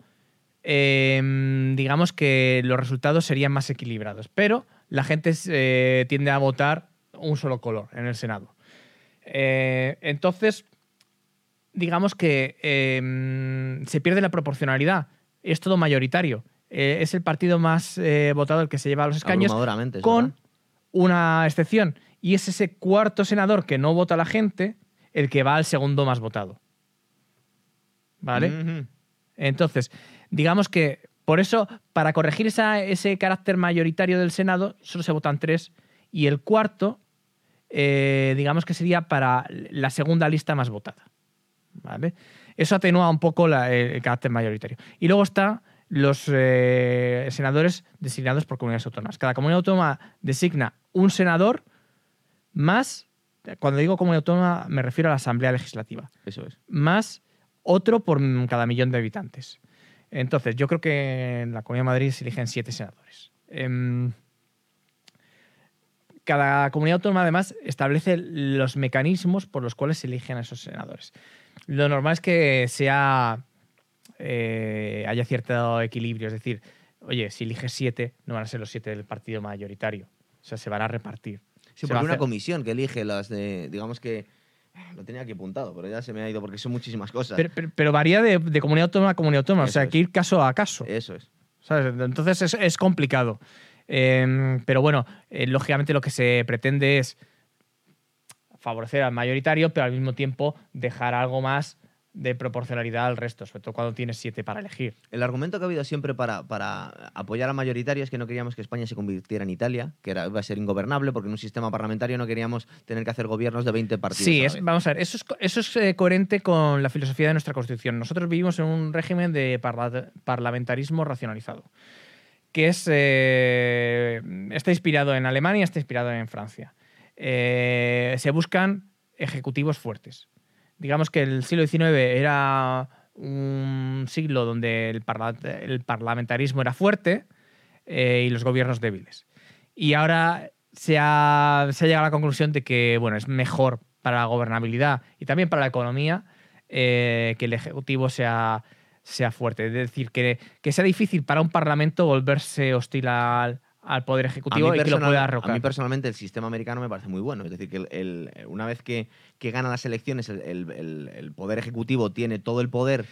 eh, digamos que los resultados serían más equilibrados. Pero la gente eh, tiende a votar un solo color en el Senado. Eh, entonces, digamos que eh, se pierde la proporcionalidad. Es todo mayoritario. Eh, es el partido más votado el que se lleva los escaños con verdad. una excepción. Y es ese cuarto senador que no vota a la gente el que va al segundo más votado. ¿Vale? Entonces, digamos que por eso, para corregir esa- ese carácter mayoritario del Senado, solo se votan tres. Y el cuarto, eh, digamos que sería para la segunda lista más votada. ¿Vale? Eso atenúa un poco la- el carácter mayoritario. Y luego está los eh, senadores designados por comunidades autónomas. Cada comunidad autónoma designa un senador más, cuando digo comunidad autónoma me refiero a la Asamblea Legislativa Eso es. más otro por cada millón de habitantes. Entonces, yo creo que en la Comunidad de Madrid se eligen siete senadores. Em, cada comunidad autónoma, además, establece los mecanismos por los cuales se eligen a esos senadores. Lo normal es que sea eh, haya cierto equilibrio, es decir, oye, si eliges siete, no van a ser los siete del partido mayoritario. O sea, se van a repartir. Sí, Se hay una hacer- comisión que elige las de. Digamos que. Lo tenía aquí apuntado, pero ya se me ha ido porque son muchísimas cosas. Pero, pero- pero varía de, de comunidad autónoma a comunidad autónoma. o sea, hay que ir caso a caso. Eso es. ¿sabes? Entonces es, es complicado. Eh, pero bueno, eh, lógicamente lo que se pretende es favorecer al mayoritario, pero al mismo tiempo dejar algo más de proporcionalidad al resto, sobre todo cuando tienes siete para elegir. El argumento que ha habido siempre para, para apoyar al mayoritario es que no queríamos que España se convirtiera en Italia, que era, iba a ser ingobernable, porque en un sistema parlamentario no queríamos tener que hacer gobiernos de 20 partidos. Sí, a es- vamos a ver, eso es, eso es eh, coherente con la filosofía de nuestra Constitución. Nosotros vivimos en un régimen de parla- parlamentarismo racionalizado, que es, eh, está inspirado en Alemania, está inspirado en Francia. Eh, se buscan ejecutivos fuertes. Digamos que el siglo XIX era un siglo donde el, parla- el parlamentarismo era fuerte eh, y los gobiernos débiles. Y ahora se ha, se ha llegado a la conclusión de que bueno, es mejor para la gobernabilidad y también para la economía eh, que el Ejecutivo sea, sea fuerte. Es decir, que, que sea difícil para un Parlamento volverse hostil al, al Poder A Ejecutivo y que lo pueda A arrocar. mí personalmente el sistema americano me parece muy bueno. Es decir, que el- el- una vez que, que gana las elecciones, el, el- el- el poder ejecutivo tiene todo el poder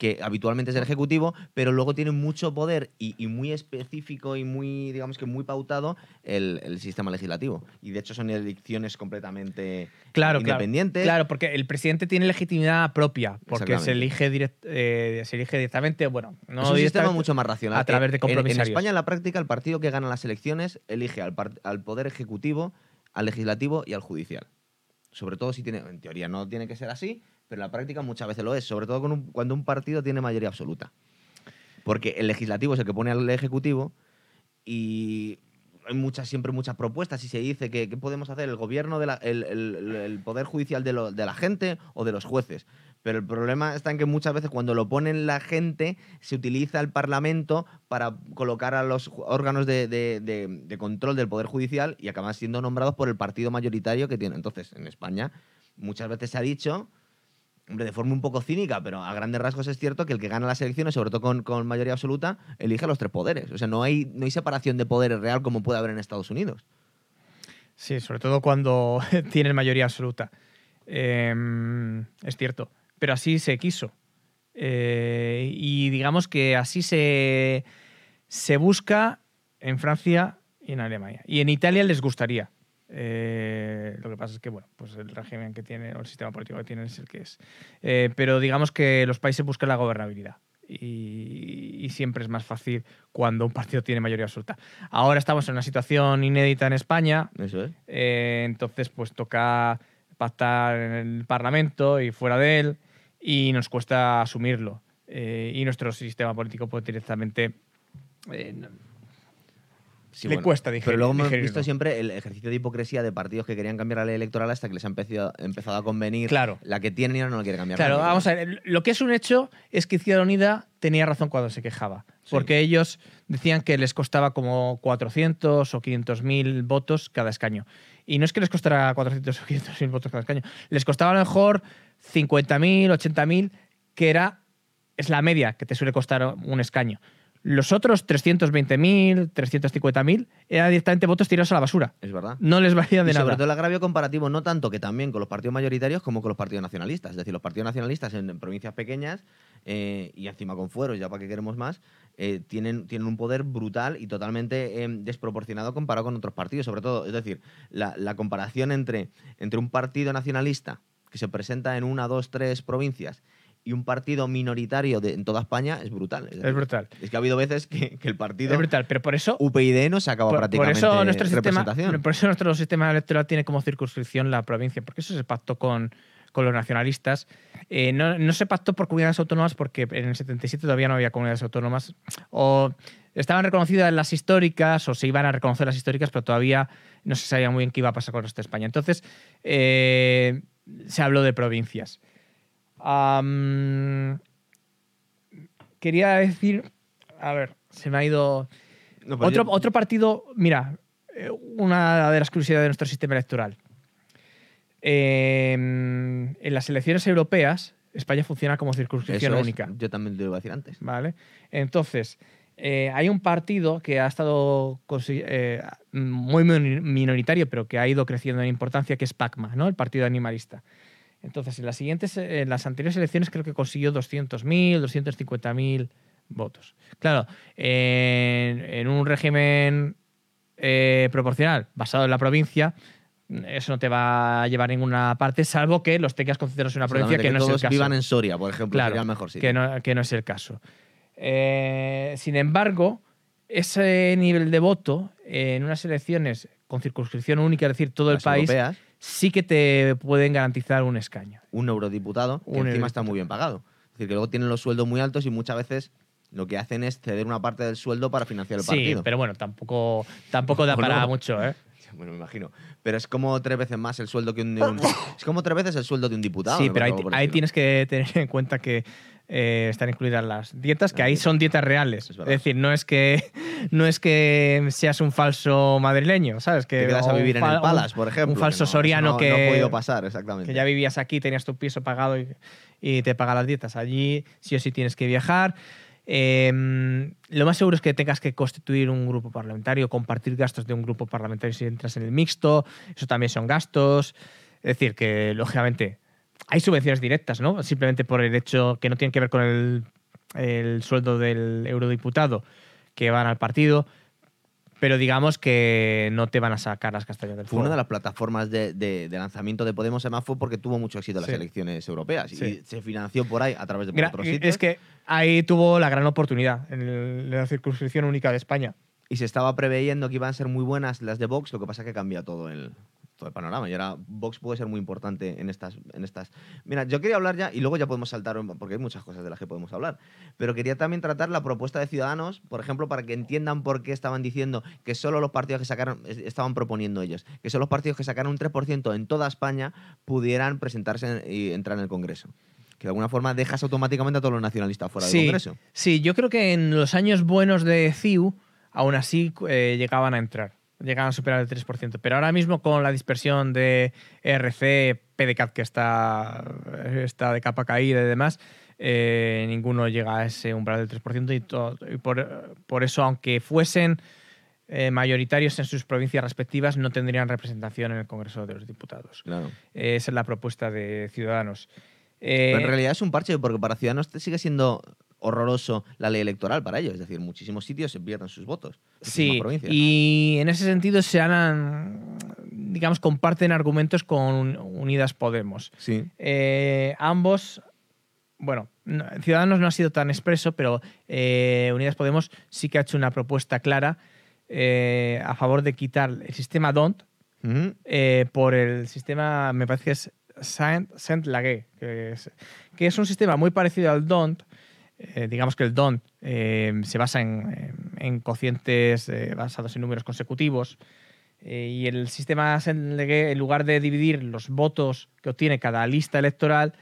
que habitualmente es el ejecutivo, pero luego tiene mucho poder y, y muy específico y muy, digamos que muy pautado el, el sistema legislativo. Y de hecho son elecciones completamente Claro, claro. independientes. Claro, porque el presidente tiene legitimidad propia, porque se Exactamente. elige, direct- eh, se elige directamente, bueno, no es un sistema mucho más racional. a través de En- en, en compromisarios. España, en la práctica, el partido que gana las elecciones elige al poder ejecutivo, al legislativo y al judicial. Sobre todo si tiene, en teoría no tiene que ser así, pero en la práctica muchas veces lo es, sobre todo cuando un partido tiene mayoría absoluta. Porque el legislativo es el que pone al ejecutivo y hay muchas, siempre muchas propuestas y se dice que ¿qué podemos hacer? ¿El gobierno, de el, el- poder judicial de, lo- de la gente o de los jueces? Pero el problema está en que muchas veces cuando lo ponen la gente se utiliza el Parlamento para colocar a los órganos de, de- de- de control del Poder Judicial y acaban siendo nombrados por el partido mayoritario que tiene. Entonces, en España muchas veces se ha dicho, hombre, de forma un poco cínica, pero a grandes rasgos es cierto que el que gana las elecciones, sobre todo con, con mayoría absoluta, elige los tres poderes. O sea, no hay, no hay separación de poderes real como puede haber en Estados Unidos. Sí, sobre todo cuando tienes mayoría absoluta. Eh, es cierto. Pero así se quiso. Eh, y digamos que así se, se busca en Francia y en Alemania. Y en Italia les gustaría. Eh, lo que pasa es que, bueno, pues el régimen que tiene o el sistema político que tienen es el que es. Eh, pero digamos que los países buscan la gobernabilidad. Y, y siempre es más fácil cuando un partido tiene mayoría absoluta. Ahora estamos en una situación inédita en España, Eso es. eh, entonces, pues toca pactar en el Parlamento y fuera de él, y nos cuesta asumirlo. Y nuestro sistema político, pues directamente. no- Sí, Le bueno, cuesta digerir- Pero luego hemos digerirlo. visto siempre el ejercicio de hipocresía de partidos que querían cambiar la ley electoral hasta que les ha empezado, empezado a convenir Claro. la que tienen y ahora no la quiere cambiar. Claro, vamos a ver. Lo que es un hecho es que Izquierda Unida tenía razón cuando se quejaba. Sí. Porque ellos decían que les costaba como 400 o 500 mil votos cada escaño. Y no es que les costara 400 o 500 mil votos cada escaño. Les costaba a lo mejor 50.000, 80.000, que era, es la media que te suele costar un escaño. Los otros 320.000, 350.000 eran directamente votos tirados a la basura. Es verdad. No les valía de y sobre nada. todo el agravio comparativo, no tanto que también con los partidos mayoritarios como con los partidos nacionalistas. Es decir, los partidos nacionalistas en, en provincias pequeñas eh, y encima con fueros, ya para que queremos más, eh, tienen, tienen un poder brutal y totalmente eh, desproporcionado comparado con otros partidos. Sobre todo, es decir, la, la comparación entre, entre un partido nacionalista que se presenta en una, dos, tres provincias y un partido minoritario de, en toda España es brutal. Es, decir, Es brutal. Es que ha habido veces que, que el partido Es brutal, pero por eso UPyD no se acaba por, por prácticamente eso nuestro sistema, por eso nuestro sistema electoral tiene como circunscripción la provincia, porque eso se pactó con, con los nacionalistas. Eh, no, no se pactó por comunidades autónomas porque en el 77 todavía no había comunidades autónomas. O estaban reconocidas las históricas o se iban a reconocer las históricas, pero todavía no se sabía muy bien qué iba a pasar con el resto de España. Entonces, eh, se habló de provincias. Quería decir, a ver, se me ha ido... No, Otro, yo- otro partido, mira, eh, una de las curiosidades de nuestro sistema electoral. Eh, en las elecciones europeas, España funciona como circunscripción Eso es, única. Yo también te lo iba a decir antes. ¿Vale? Entonces, eh, hay un partido que ha estado eh, muy min- minoritario, pero que ha ido creciendo en importancia, que es PACMA, ¿no? El Partido Animalista. Entonces, en las siguientes, en las anteriores elecciones creo que consiguió 200.000, 250.000 votos. Claro, en, en un régimen eh, proporcional basado en la provincia, eso no te va a llevar a ninguna parte, salvo que los tengas concentrados en una provincia que, no es el caso. vivan en Soria, por ejemplo, Claro, sería el mejor sitio. que no, que no es el caso. Eh, sin embargo, ese nivel de voto en unas elecciones con circunscripción única, es decir, todo el país, europeas, sí que te pueden garantizar un escaño. un eurodiputado que Un encima está muy bien pagado. Es decir, que luego tienen los sueldos muy altos y muchas veces lo que hacen es ceder una parte del sueldo para financiar el Sí, partido. pero bueno, tampoco, tampoco da para no. mucho, ¿eh? Bueno, me imagino. Pero es como tres veces más el sueldo que un, de un- es como tres veces el sueldo de un diputado. sí, pero ahí, tienes que tener en cuenta que eh, están incluidas las dietas, que ahí son dietas reales. Es decir, no es que no es que seas un falso madrileño, ¿sabes? Que Te quedas a vivir en el Palace, por ejemplo. un que falso no, soriano no- que, No ha podido pasar, exactamente. que ya vivías aquí, tenías tu piso pagado y, y te paga las dietas. Allí sí o sí tienes que viajar. Eh, lo más seguro es que tengas que constituir un grupo parlamentario, compartir gastos de un grupo parlamentario si entras en el mixto. Eso también son gastos. Es decir, que lógicamente hay subvenciones directas, ¿no? Simplemente por el hecho que no tienen que ver con el, el sueldo del eurodiputado que van al partido. Pero digamos que no te van a sacar las castañas del Fue fuego. una de las plataformas de, de- de lanzamiento de Podemos, además fue porque tuvo mucho éxito en las Sí. elecciones europeas Sí. y se financió por ahí a través de Mira, otros sitios. es que ahí tuvo la gran oportunidad en, el- en la circunscripción única de España. Y se estaba preveyendo que iban a ser muy buenas las de Vox, lo que pasa es que cambia todo el, todo el panorama. Y ahora Vox puede ser muy importante en estas, en estas. Mira, yo quería hablar ya, y luego ya podemos saltar, porque hay muchas cosas de las que podemos hablar. Pero quería también tratar la propuesta de Ciudadanos, por ejemplo, para que entiendan por qué estaban diciendo que solo los partidos que sacaron, es- estaban proponiendo ellos, que solo los partidos que sacaron un 3% en toda España pudieran presentarse en- y entrar en el Congreso. Que de alguna forma dejas automáticamente a todos los nacionalistas fuera del Congreso. sí, yo creo que en los años buenos de CIU, aún así eh, llegaban a entrar, llegaban a superar el 3%. Pero ahora mismo con la dispersión de RC, PDCAT que está, está de capa caída y demás, eh, ninguno llega a ese umbral del 3% y, y por, por eso, aunque fuesen eh, mayoritarios en sus provincias respectivas, no tendrían representación en el Congreso de los Diputados. Claro. Eh, esa es la propuesta de Ciudadanos. En realidad es un parche porque para Ciudadanos sigue siendo horroroso la ley electoral para ellos. Es decir, muchísimos sitios se pierden sus votos. Sí, provincias. y en ese sentido se han, digamos, comparten argumentos con Unidas Podemos. Sí. Eh, ambos, bueno, no- Ciudadanos no ha sido tan expreso, pero eh, Unidas Podemos sí que ha hecho una propuesta clara eh, a favor de quitar el sistema DONT por el sistema, me parece que es Saint, Saint Laguet, que es, que es un sistema muy parecido al DONT, eh, digamos que el DON eh, se basa en, en cocientes eh, basados en números consecutivos. y el sistema en lugar de dividir los votos que obtiene cada lista electoral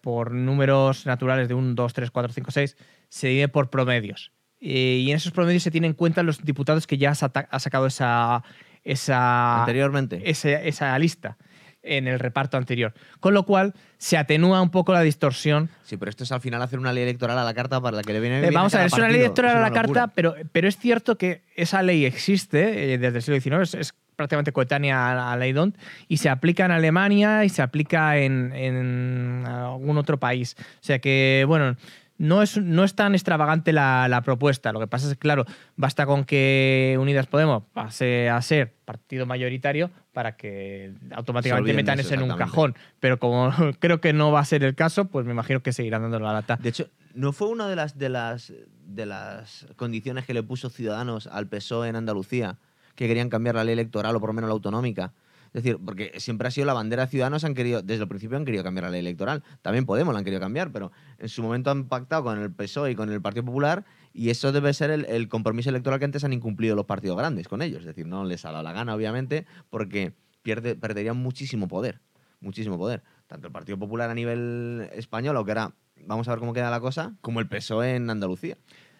por números naturales de 1, 2, 3, 4, 5, 6, se divide por promedios. Y en esos promedios se tienen en cuenta los diputados que ya ha sacado esa, esa, Anteriormente. esa, esa lista en el reparto anterior. Con lo cual se atenúa un poco la distorsión. Sí, pero esto es al final hacer una ley electoral a la carta para la que le viene Eh, bien vamos a ver, es una ley electoral a la carta, pero, pero es cierto que esa ley existe eh, desde el siglo XIX, es, es prácticamente coetánea a la- a la DONT y se aplica en Alemania y se aplica en, en algún otro país. O sea que, bueno, no es, no es tan extravagante la, la propuesta. Lo que pasa es que, claro, basta con que Unidas Podemos pase a ser partido mayoritario para que automáticamente metan eso, en un cajón. Pero como creo que no va a ser el caso, pues me imagino que seguirán dando la lata. De hecho, ¿no fue una de las, de, las, de las condiciones que le puso Ciudadanos al PSOE en Andalucía? Que querían cambiar la ley electoral o por lo menos la autonómica. Es decir, porque siempre ha sido la bandera de Ciudadanos, han querido, desde el principio han querido cambiar la ley electoral. También Podemos la han querido cambiar, pero en su momento han pactado con el PSOE y con el Partido Popular y eso debe ser el, el compromiso electoral que antes han incumplido los partidos grandes con ellos. Es decir, no les ha dado la gana, obviamente, porque pierde, perderían muchísimo poder. Muchísimo poder. Tanto el Partido Popular a nivel español, o que era, vamos a ver cómo queda la cosa, como el PSOE en Andalucía.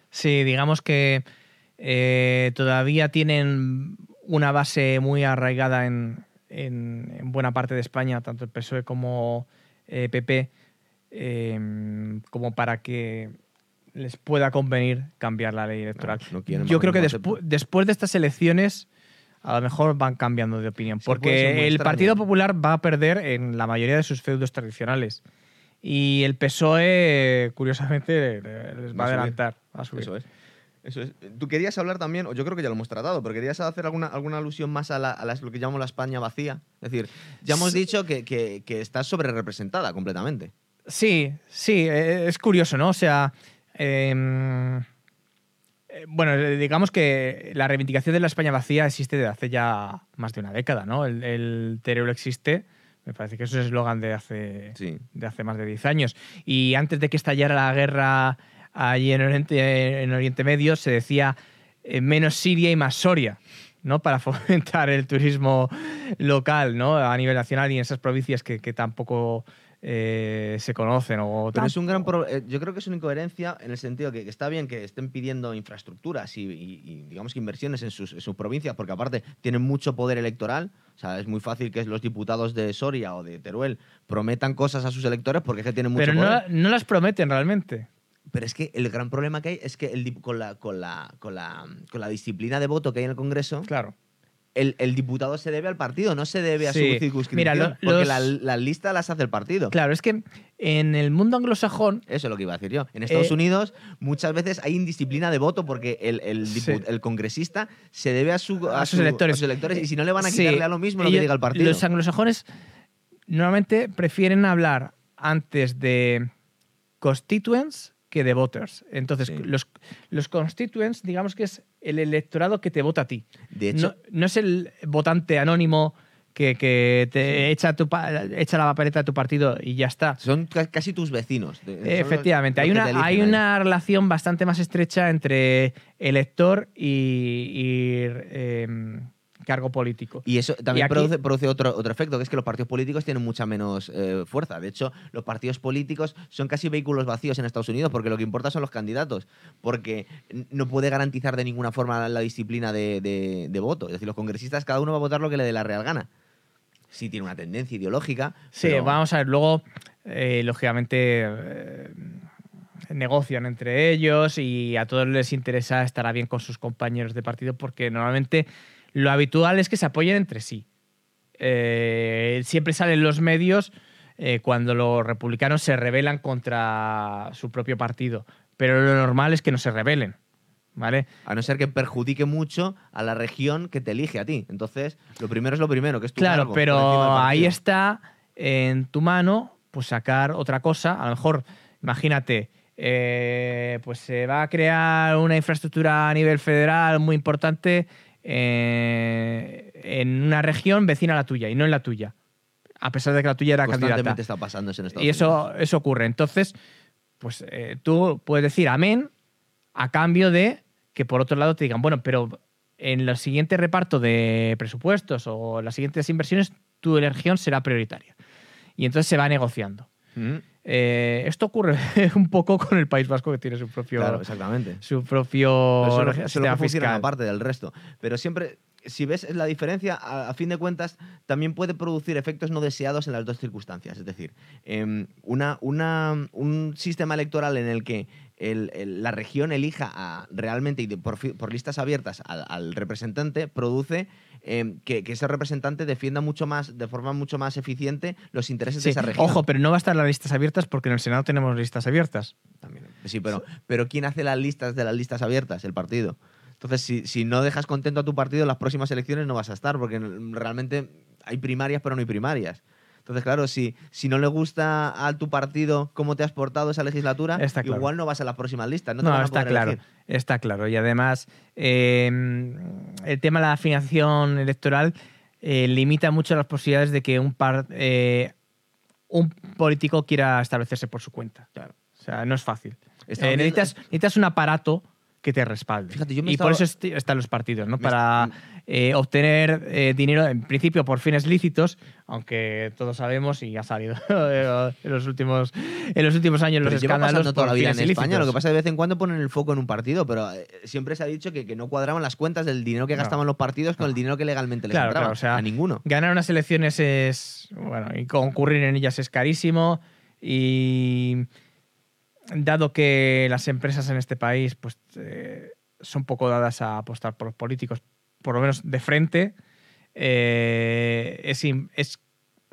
Sí, digamos que eh, todavía tienen una base muy arraigada en, en- en buena parte de España, tanto el PSOE como eh, PP, eh, como para que les pueda convenir cambiar la ley electoral. No, no quieren Yo creo que despu- concepto. después de estas elecciones a lo mejor van cambiando de opinión, porque el. Partido Popular va a perder en la mayoría de sus feudos tradicionales. Y el PSOE, E, curiosamente, le- les va Va a adelantar. va a subir. Eso es. Eso es. Tú querías hablar también, o yo creo que ya lo hemos tratado, pero querías hacer alguna, alguna alusión más a, la- a las- lo que llamamos la España vacía. Es decir, ya hemos Sí. dicho que, que, que está sobre representada completamente. Sí, sí, eh, es curioso, ¿no? O sea, eh, bueno, eh, digamos que la reivindicación de la España vacía existe desde hace ya más de una década, ¿no? El, el Teruel existe, me parece que eso es eslogan de hace, Sí. de hace más de 10 años. Y antes de que estallara la guerra allí en Oriente, en Oriente Medio, se decía eh, menos Siria y más Soria, ¿no? Para fomentar el turismo local, ¿no? A nivel nacional y en esas provincias que, que tampoco eh, se conocen. O Pero es un gran pro- eh, yo creo que es una incoherencia en el sentido que, que está bien que estén pidiendo infraestructuras y, y- y, digamos que inversiones en sus, en sus provincias, porque aparte tienen mucho poder electoral. O sea, es muy fácil que los diputados de Soria o de Teruel prometan cosas a sus electores porque es que tienen mucho Pero poder. no, no las prometen realmente. Pero es que el gran problema que hay es que el, con, la, con, la, con, la, con la disciplina de voto que hay en el Congreso, Claro. El, el diputado se debe al partido, no se debe a Sí. su circunscripción. Mira, lo- porque los- la- listas las hace el partido. Claro, es que en el mundo anglosajón Eso es lo que iba a decir yo. En Estados Eh, Unidos muchas veces hay indisciplina de voto porque el, el, Sí. el congresista se debe a, su, A a sus su- electores. a sus electores y si no le van a Sí, quitarle a lo mismo lo que diga el partido. Los anglosajones normalmente prefieren hablar antes de constituents que de voters. Entonces, los, los constituents, digamos que es el electorado que te vota a ti. De hecho, no, no es el votante anónimo que, que te echa, tu, echa la papeleta de tu partido y ya está. son ca- casi tus vecinos. Los- Efectivamente, los hay una, hay una relación bastante más estrecha entre elector y, y, em, cargo político. Y eso también Y aquí- produce, produce otro, otro efecto, que es que los partidos políticos tienen mucha menos eh, fuerza. De hecho, los partidos políticos son casi vehículos vacíos en Estados Unidos, porque lo que importa son los candidatos, porque no puede garantizar de ninguna forma la disciplina de, de- de voto. Es decir, los congresistas cada uno va a votar lo que le dé la real gana. Sí tiene una tendencia ideológica. Sí, pero- vamos a ver, luego, eh, lógicamente, eh, negocian entre ellos y a todos les interesa estar bien con sus compañeros de partido porque normalmente lo habitual es que se apoyen entre sí. Eh, siempre salen los medios eh, cuando los republicanos se rebelan contra su propio partido, pero lo normal es que no se rebelen. ¿Vale? A no ser que perjudique mucho a la región que te elige a ti. Entonces, lo primero es lo primero, que es tu Claro, cargo, pero ahí está en tu mano, pues sacar otra cosa. A lo mejor, imagínate, eh, pues se va a crear una infraestructura a nivel federal muy importante eh, en una región vecina a la tuya y no en la tuya. A pesar de que la tuya era candidata. está pasando eso en Estados Y eso, Unidos. eso ocurre. Entonces, pues eh, tú puedes decir amén a cambio de que por otro lado te digan, bueno, pero en el siguiente reparto de presupuestos o las siguientes inversiones, tu región será prioritaria. Y entonces se va negociando. Mm, Eh, esto ocurre un poco con el País Vasco, que tiene su propio, Claro, exactamente. su propio Pero que sistema fiscal. aparte del resto. Pero siempre, si ves la diferencia, a, a fin de cuentas, también puede producir efectos no deseados en las dos circunstancias. Es decir, em, una, una- un sistema electoral en el que el- el- la región elija a- realmente y de- por, por listas abiertas al, al representante produce em, que, que ese representante defienda mucho más, de forma mucho más eficiente, los intereses Sí, de esa región. Ojo, pero no va a estar las listas abiertas porque en el Senado tenemos listas abiertas. También. Sí, pero, pero ¿quién hace las listas de las listas abiertas? El partido. Entonces, si, si no dejas contento a tu partido en las próximas elecciones, no vas a estar, porque realmente hay primarias, pero no hay primarias. Entonces, claro, si, si no le gusta a tu partido cómo te has portado esa legislatura, Está claro. igual no vas a las próximas listas. No, te No, van a está poder claro. elegir. Está claro. Y además, eh, el tema de la afinación electoral eh, limita mucho las posibilidades de que un, par- eh, un político quiera establecerse por su cuenta. Claro. O sea, no es fácil. Eh, necesitas, necesitas un aparato que te respalde. Fíjate, yo me y estaba- por eso están los partidos, ¿no? Me Para eh, obtener eh, dinero, en principio por fines lícitos, aunque todos sabemos y ha salido en los últimos, en los últimos años Pero los escándalos pasando toda la por vida en fines España. Lo que ilícitos. pasa es que de vez en cuando ponen el foco en un partido, pero eh, siempre se ha dicho que, que no cuadraban las cuentas del dinero que No. gastaban los partidos con No. el dinero que legalmente les Claro, entraba. claro, o sea, a ninguno. Ganar unas elecciones es. Bueno, y concurrir en ellas es carísimo. Y. Dado que las empresas en este país pues, eh, son poco dadas a apostar por los políticos, por lo menos de frente, eh, es, es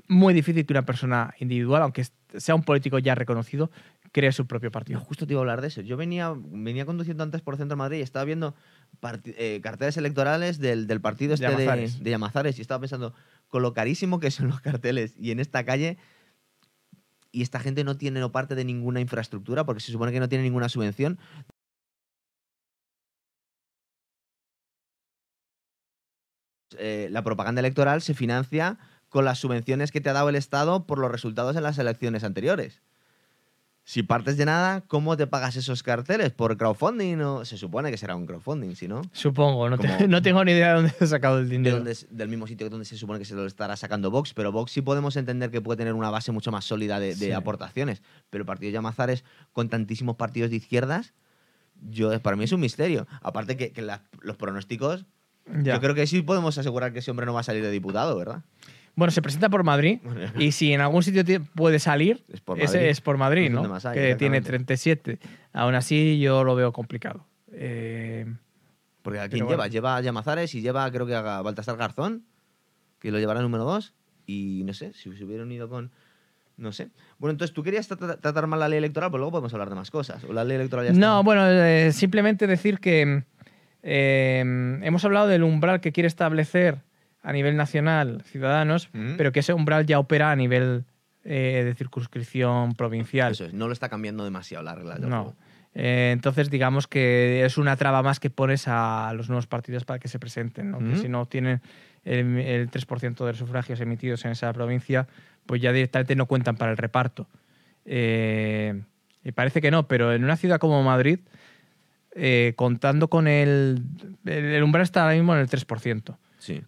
muy difícil que una persona individual, aunque sea un político ya reconocido, cree su propio partido. justo te iba a hablar de eso. Yo venía, venía conduciendo antes por Centro de Madrid y estaba viendo eh, carteles electorales del, del partido este de, Llamazares. de Llamazares y estaba pensando, con lo carísimo que son los carteles y en esta calle, y esta gente no tiene no parte de ninguna infraestructura porque se supone que no tiene ninguna subvención. Eh, la propaganda electoral se financia con las subvenciones que te ha dado el Estado por los resultados en las elecciones anteriores. Si partes de nada, ¿cómo te pagas esos carteles? ¿Por crowdfunding? o Se supone que será un crowdfunding, si no. Supongo, no, te- no tengo ni idea de dónde he sacado el De dinero. es- del mismo sitio donde se supone que se lo estará sacando Vox, pero Vox sí podemos entender que puede tener una base mucho más sólida de, de Sí. aportaciones. Pero el partido de Llamazares, con tantísimos partidos de izquierdas, yo, para mí es un misterio. Aparte que, que la- los pronósticos, Ya. yo creo que sí podemos asegurar que ese hombre no va a salir de diputado, ¿verdad? Bueno, se presenta por Madrid y si en algún sitio ti- puede salir, Es por Madrid. es por Madrid, Es ¿no? hay, que tiene exactamente. 37. Aún así, yo lo veo complicado. Eh, Porque ¿a Pero quién bueno. lleva? Lleva a Llamazares y lleva, creo que a Baltasar Garzón, que lo llevará número 2. Y no sé, si se hubieran ido con. No sé. Bueno, entonces tú querías tra- tratar mal la ley electoral, pues luego podemos hablar de más cosas. O la ley electoral ya está. no, bueno, eh, simplemente decir que eh, hemos hablado del umbral que quiere establecer a nivel nacional Ciudadanos, Mm. pero que ese umbral ya opera a nivel eh, de circunscripción provincial. Eso es, no lo está cambiando demasiado la regla del No. juego. Eh, entonces, digamos que es una traba más que pones a los nuevos partidos para que se presenten. ¿no? Que si no tienen el, el 3% de los sufragios emitidos en esa provincia, pues ya directamente no cuentan para el reparto. Eh, y parece que no, pero en una ciudad como Madrid, eh, contando con el, el. el umbral está ahora mismo en el 3%. Sí.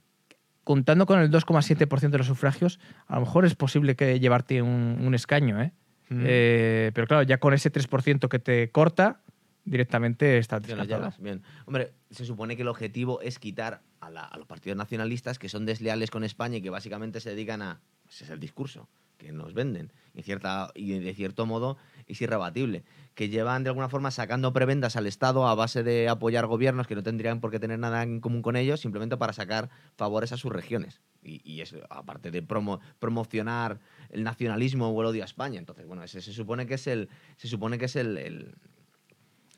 Contando con el 2,7% de los sufragios, a lo mejor es posible que llevarte un, un escaño, ¿eh? Mm. Eh, pero claro, ya con ese 3% que te corta, directamente está no. Bien. Hombre, se supone que el objetivo es quitar a, la- a los partidos nacionalistas que son desleales con España y que básicamente se dedican a. Ese es el discurso que nos venden. Y, cierta, y de cierto modo es irrebatible. Que llevan de alguna forma sacando prebendas al Estado a base de apoyar gobiernos que no tendrían por qué tener nada en común con ellos, simplemente para sacar favores a sus regiones. Y, y aparte de promo- promocionar el nacionalismo o el odio a España. Entonces, bueno, ese se supone que es el. Se supone que es el,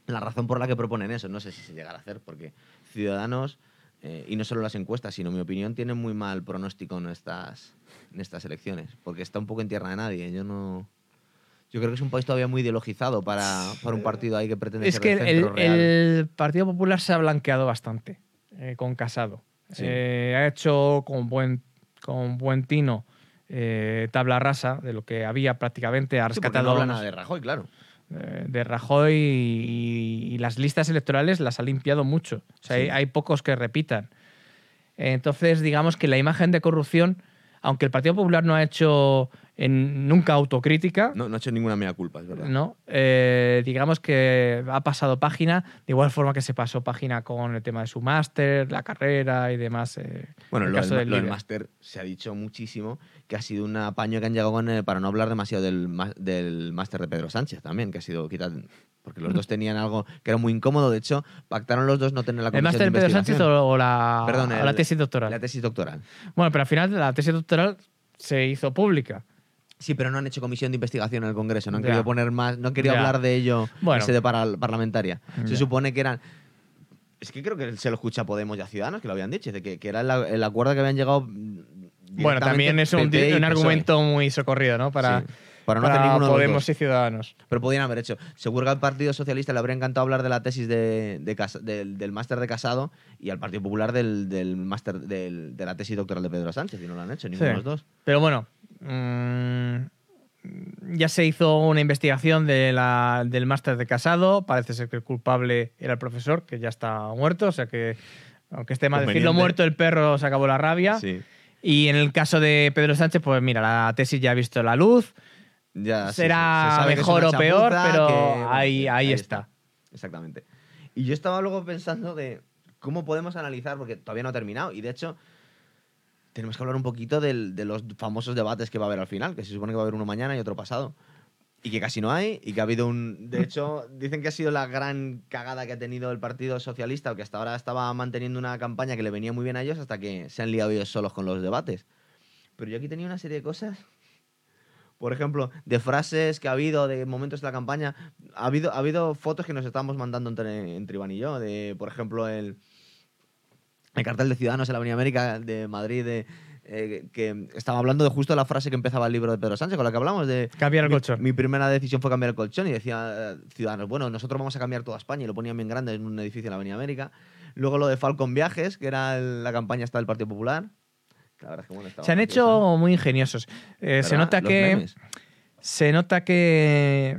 la razón por la que proponen eso. No sé si se llegará a hacer, porque Ciudadanos, eh, y no solo las encuestas, sino mi opinión, tienen muy mal pronóstico en estas, en estas elecciones, porque está un poco en tierra de nadie. Yo no. Yo creo que es un país todavía muy ideologizado para, para un partido ahí que pretende Es ser que el, centro real. el Partido Popular se ha blanqueado bastante eh, con Casado. Sí. Eh, ha hecho con buen, con buen tino tabla rasa de lo que había prácticamente. Ha Sí, rescatado no habla nada de Rajoy, claro. Eh, de Rajoy y, y las listas electorales las ha limpiado mucho. O sea, Sí. hay, hay pocos que repitan. Entonces, digamos que la imagen de corrupción, aunque el Partido Popular no ha hecho en- nunca autocrítica, No, no ha hecho ninguna mea culpa, es verdad. ¿no? Eh, digamos que ha pasado página, de igual forma que se pasó página con el tema de su máster, la carrera y demás. eh, Bueno, el lo, caso del, lo máster se ha dicho muchísimo que ha sido un apaño que han llegado con, para no hablar demasiado del, del máster de Pedro Sánchez también, que ha sido quitado. Porque los dos tenían algo que era muy incómodo. De hecho, pactaron los dos no tener la ¿El comisión máster de Pedro Sánchez o, la, Perdón, o la el- tesis doctoral? La tesis doctoral. Bueno, pero al final la tesis doctoral se hizo pública. Sí, pero no han hecho comisión de investigación en el Congreso. No han Ya. querido poner más, no han querido Ya. hablar de ello Bueno. en sede parlamentaria. Se Ya. supone que eran. Es que creo que se lo escucha a Podemos y a Ciudadanos, que lo habían dicho, de que, que era el, acuerdo que habían llegado. Bueno, también es un, un PSOE. argumento muy socorrido, ¿no? Para, Sí, para no para hacer ninguno de los Podemos y Ciudadanos. Pero podían haber hecho. Seguro que al Partido Socialista le habría encantado hablar de la tesis de, de Cas- del, del máster de Casado y al Partido Popular del, del máster del- de la tesis doctoral de Pedro Sánchez, y no lo han hecho, ninguno Sí. de los dos. Pero bueno, mm, ya se hizo una investigación de la- del máster de Casado. Parece ser que el culpable era el profesor, que ya está muerto. O sea que, aunque esté mal decirlo muerto, el perro se acabó la rabia. Sí. Y en el caso de Pedro Sánchez, pues mira, la tesis ya ha visto la luz. Ya, sí, sí. Será mejor o peor, pero que, ahí, ahí está. Exactamente. Y yo estaba luego pensando de cómo podemos analizar, porque todavía no ha terminado, y de hecho tenemos que hablar un poquito del- de los famosos debates que va a haber al final, que se supone que va a haber uno mañana y otro pasado. Y que casi no hay, y que ha habido un... De hecho, dicen que ha sido la gran cagada que ha tenido el Partido Socialista, que hasta ahora estaba manteniendo una campaña que le venía muy bien a ellos, hasta que se han liado ellos solos con los debates. Pero yo aquí tenía una serie de cosas por ejemplo, de frases que ha habido, de momentos de la campaña. Ha habido, ha habido fotos que nos estábamos mandando entre, entre Iván y yo, de, por ejemplo, el, el cartel de Ciudadanos en la Avenida América de Madrid, de, eh, que estaba hablando de justo la frase que empezaba el libro de Pedro Sánchez, con la que hablamos, de... Cambiar el mi- colchón. Mi, primera decisión fue cambiar el colchón y decía eh, Ciudadanos, bueno, nosotros vamos a cambiar toda España y lo ponían bien grande en un edificio en la Avenida América. Luego lo de Falcon Viajes, que era el- la campaña hasta del Partido Popular. la verdad es que, bueno, Se han hecho muy ingeniosos. Eh, se nota que memes. se nota que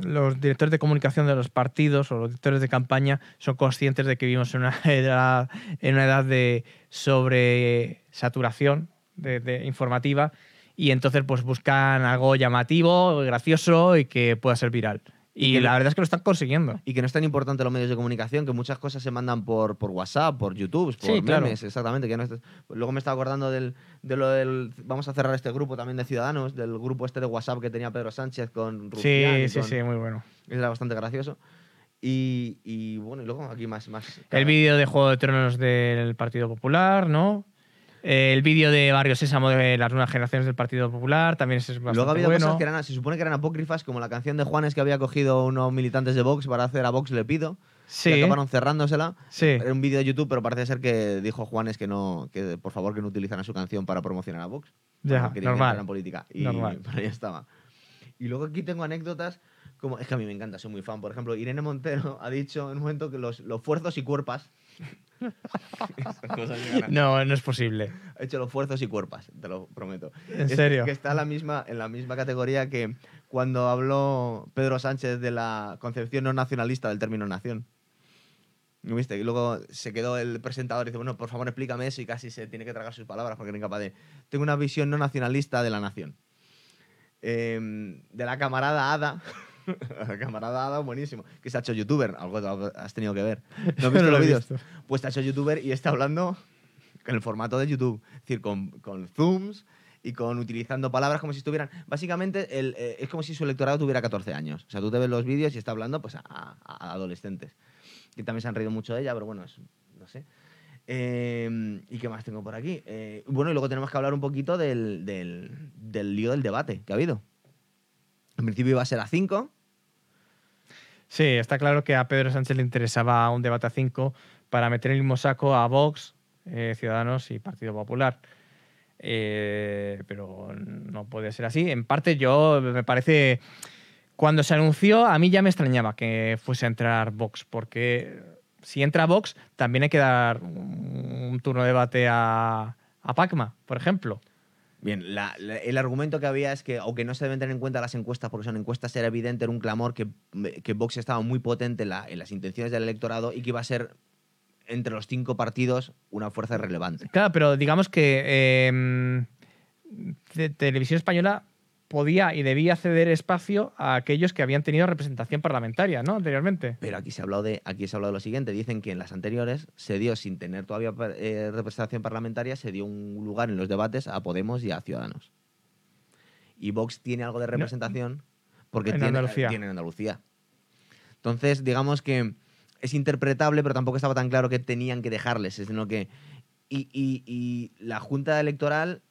los directores de comunicación de los partidos o los directores de campaña son conscientes de que vivimos en una edad, en una edad de sobresaturación de, de informativa y entonces pues buscan algo llamativo, gracioso y que pueda ser viral. Y, que la no- verdad es que lo están consiguiendo. Y que no es tan importante los medios de comunicación, que muchas cosas se mandan por, por WhatsApp, por YouTube, por Sí, claro. memes, exactamente. Que no es- Luego me estaba acordando del, de lo del... Vamos a cerrar este grupo también de Ciudadanos, del grupo este de WhatsApp que tenía Pedro Sánchez con Rufián. Sí, y sí, con- sí, muy bueno. Era bastante gracioso. Y, y bueno, y luego aquí más... más El vídeo de Juego de Tronos del Partido Popular, ¿no? El vídeo de Barrio Sésamo de las nuevas generaciones del Partido Popular también es bastante Luego ha habido bueno. cosas que eran, se supone que eran apócrifas, como la canción de Juanes que había cogido unos militantes de Vox para hacer a Vox le pido. Sí, Y acabaron cerrándosela. sí. Era un vídeo de YouTube, pero parece ser que dijo Juanes que no, que por favor que no utilizaran su canción para promocionar a Vox. Ya, normal. en política. Y Normal. pero ahí estaba. Y luego aquí tengo anécdotas como. Es que a mí me encanta, soy muy fan. Por ejemplo, Irene Montero ha dicho en un momento que los, los fuerzos y cuerpas. No, no es posible. Ha hecho los fuerzos y cuerpas, te lo prometo. ¿En Es- serio? Que está en la, misma, en la misma categoría que cuando habló Pedro Sánchez de la concepción no nacionalista del término nación. ¿No viste? Y luego se quedó el presentador y dice, bueno, por favor explícame eso y casi se tiene que tragar sus palabras porque era incapaz de... Tengo una visión no nacionalista de la nación. Em, de la camarada Ada. camarada Ada, buenísimo. Que se ha hecho youtuber. Algo has tenido que ver. ¿No has visto No lo los vídeos? Pues se ha hecho youtuber y está hablando en el formato de YouTube. Es decir, con, con zooms y con utilizando palabras como si estuvieran... Básicamente el, eh, es como si su electorado tuviera 14 años. O sea, tú te ves los vídeos y está hablando pues, a, a- a adolescentes. Que también se han reído mucho de ella, pero bueno, es- no sé. Eh, ¿Y qué más tengo por aquí? Eh, bueno, y luego tenemos que hablar un poquito del, del, del lío del debate que ha habido. En principio iba a ser a 5. Sí, está claro que a Pedro Sánchez le interesaba un debate a cinco para meter en el mismo saco a Vox, eh, Ciudadanos y Partido Popular. Eh, pero no puede ser así. En parte, yo me parece. Cuando se anunció, a mí ya me extrañaba que fuese a entrar Vox, porque si entra Vox, también hay que dar un un turno de debate a, a Pacma, por ejemplo. Bien, la- el argumento que había es que, aunque no se deben tener en cuenta las encuestas, porque son encuestas, era evidente, era un clamor que, que Vox estaba muy potente en, la- en las intenciones del electorado y que iba a ser, entre los cinco partidos, una fuerza relevante. Claro, pero digamos que te- Televisión Española podía y debía ceder espacio a aquellos que habían tenido representación parlamentaria, ¿no? Anteriormente. Pero aquí se ha hablado de, aquí se ha hablado de lo siguiente. Dicen que en las anteriores se dio, sin tener todavía eh, representación parlamentaria, se dio un lugar en los debates a Podemos y a Ciudadanos. Y Vox tiene algo de representación porque En tiene, Andalucía. tiene en Andalucía. Entonces, digamos que es interpretable, pero tampoco estaba tan claro que tenían que dejarles, sino que... Y, y- y la Junta Electoral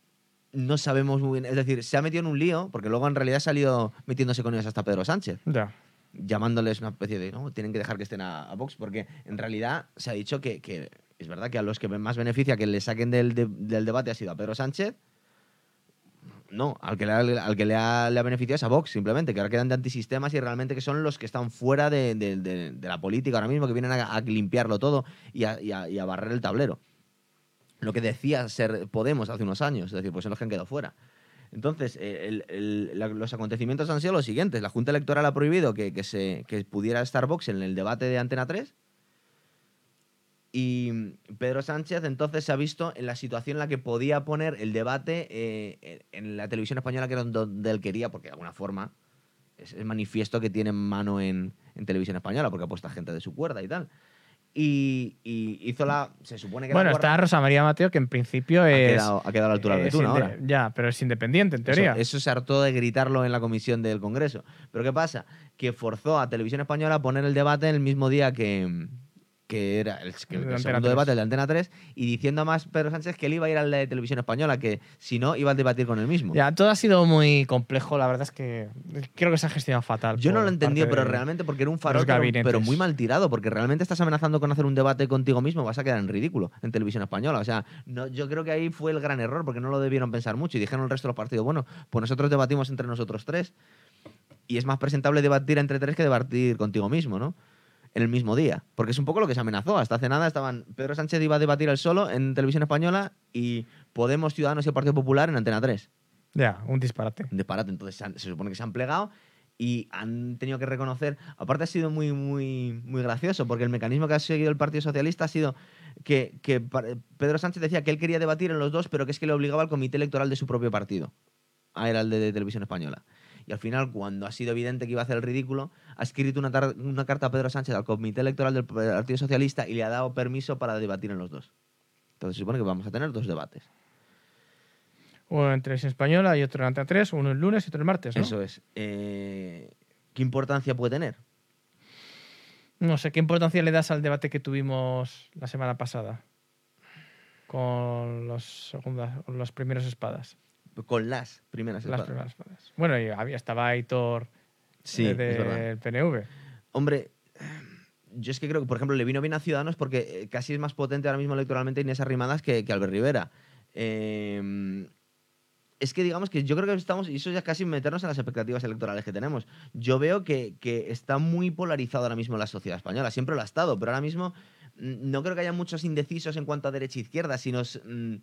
no sabemos muy bien, es decir, se ha metido en un lío, porque luego en realidad ha salido metiéndose con ellos hasta Pedro Sánchez Ya. llamándoles una especie de, no, tienen que dejar que estén a, a Vox, porque en realidad se ha dicho que, que es verdad que a los que más beneficia que le saquen del, de- del debate ha sido a Pedro Sánchez. No, al que, le ha, al que le, ha, le ha beneficiado es a Vox, simplemente, que ahora quedan de antisistemas y realmente que son los que están fuera de, de- de- de la política ahora mismo, que vienen a, a limpiarlo todo y a, y a- y a barrer el tablero. Lo que decía ser Podemos hace unos años, es decir, pues son los que han quedado fuera. Entonces, eh, el- el- la- los acontecimientos han sido los siguientes. La Junta Electoral ha prohibido que, que se, que pudiera estar en el debate de Antena 3. Y Pedro Sánchez entonces se ha visto en la situación en la que podía poner el debate eh, en la televisión española, que era donde él quería, porque de alguna forma es, es manifiesto que tiene mano en, en televisión española, porque ha puesto a gente de su cuerda y tal. Y, y hizo la. Se supone que Bueno, está Rosa María Mateo, que en principio ha quedado, ha quedado a la altura betún inde- ahora. Ya, pero es independiente, en teoría. Eso, eso se hartó de gritarlo en la comisión del Congreso. Pero ¿qué pasa? Que forzó a Televisión Española a poner el debate el mismo día que, que era el, que El segundo 3. debate, el de Antena 3, y diciendo a más Pedro Sánchez que él iba a ir al de Televisión Española, que si no, iba a debatir con él mismo. Ya, todo ha sido muy complejo. La verdad es que creo que se ha gestionado fatal. Yo no lo he entendido, pero realmente porque era un farol, pero, pero muy mal tirado, porque realmente estás amenazando con hacer un debate contigo mismo, vas a quedar en ridículo en televisión española. O sea, no, yo creo que ahí fue el gran error, porque no lo debieron pensar mucho y dijeron el resto de los partidos, bueno, pues nosotros debatimos entre nosotros tres y es más presentable debatir entre tres que debatir contigo mismo, ¿no? En el mismo día, porque es un poco lo que se amenazó. Hasta hace nada estaban Pedro Sánchez iba a debatir él solo en televisión española y Podemos, Ciudadanos y el Partido Popular en Antena 3 Ya, un disparate. un disparate. Entonces se, han- se supone que se han plegado y han tenido que reconocer. Aparte, ha sido muy, muy, muy gracioso, porque el mecanismo que ha seguido el Partido Socialista ha sido que, que Pedro Sánchez decía que él quería debatir en los dos, pero que es que le obligaba al comité electoral de su propio partido. Ah, era el de, de Televisión Española. Y al final, cuando ha sido evidente que iba a hacer el ridículo, ha escrito una, carta a Pedro Sánchez al comité electoral del Partido Socialista y le ha dado permiso para debatir en los dos. Entonces se supone que vamos a tener dos debates. Uno en televisión española y otro en Antena 3, uno el lunes y otro el martes, ¿no? Eso es. Eh, ¿Qué importancia puede tener? No sé, ¿qué importancia le das al debate que tuvimos la semana pasada? Con los segundas, los primeros espadas. Con las primeras Las espadas. primeras espadas. Bueno, y había, estaba Aitor Sí, eh, del PNV. Hombre, yo es que creo que, por ejemplo, le vino bien a Ciudadanos porque eh, casi es más potente ahora mismo electoralmente Inés Arrimadas que, que Albert Rivera. Eh, es que digamos que yo creo que estamos, y eso ya casi meternos en las expectativas electorales que tenemos. Yo veo que, que está muy polarizado ahora mismo la sociedad española, siempre lo ha estado, pero ahora mismo mm, no creo que haya muchos indecisos en cuanto a derecha e izquierda, sino... mm,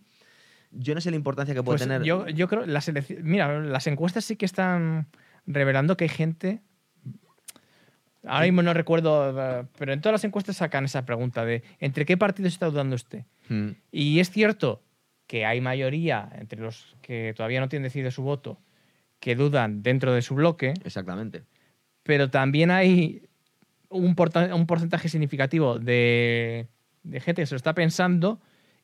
yo no sé la importancia que puede Pues tener. yo, yo creo, las mira, las encuestas sí que están revelando que hay gente. Ahora mismo no recuerdo, eh, pero en todas las encuestas sacan esa pregunta de ¿entre qué partidos está dudando usted? Mm, Y es cierto que hay mayoría entre los que todavía no tienen decidido su voto que dudan dentro de su bloque, exactamente. pero también hay un, un porcentaje significativo de, de gente que se lo está pensando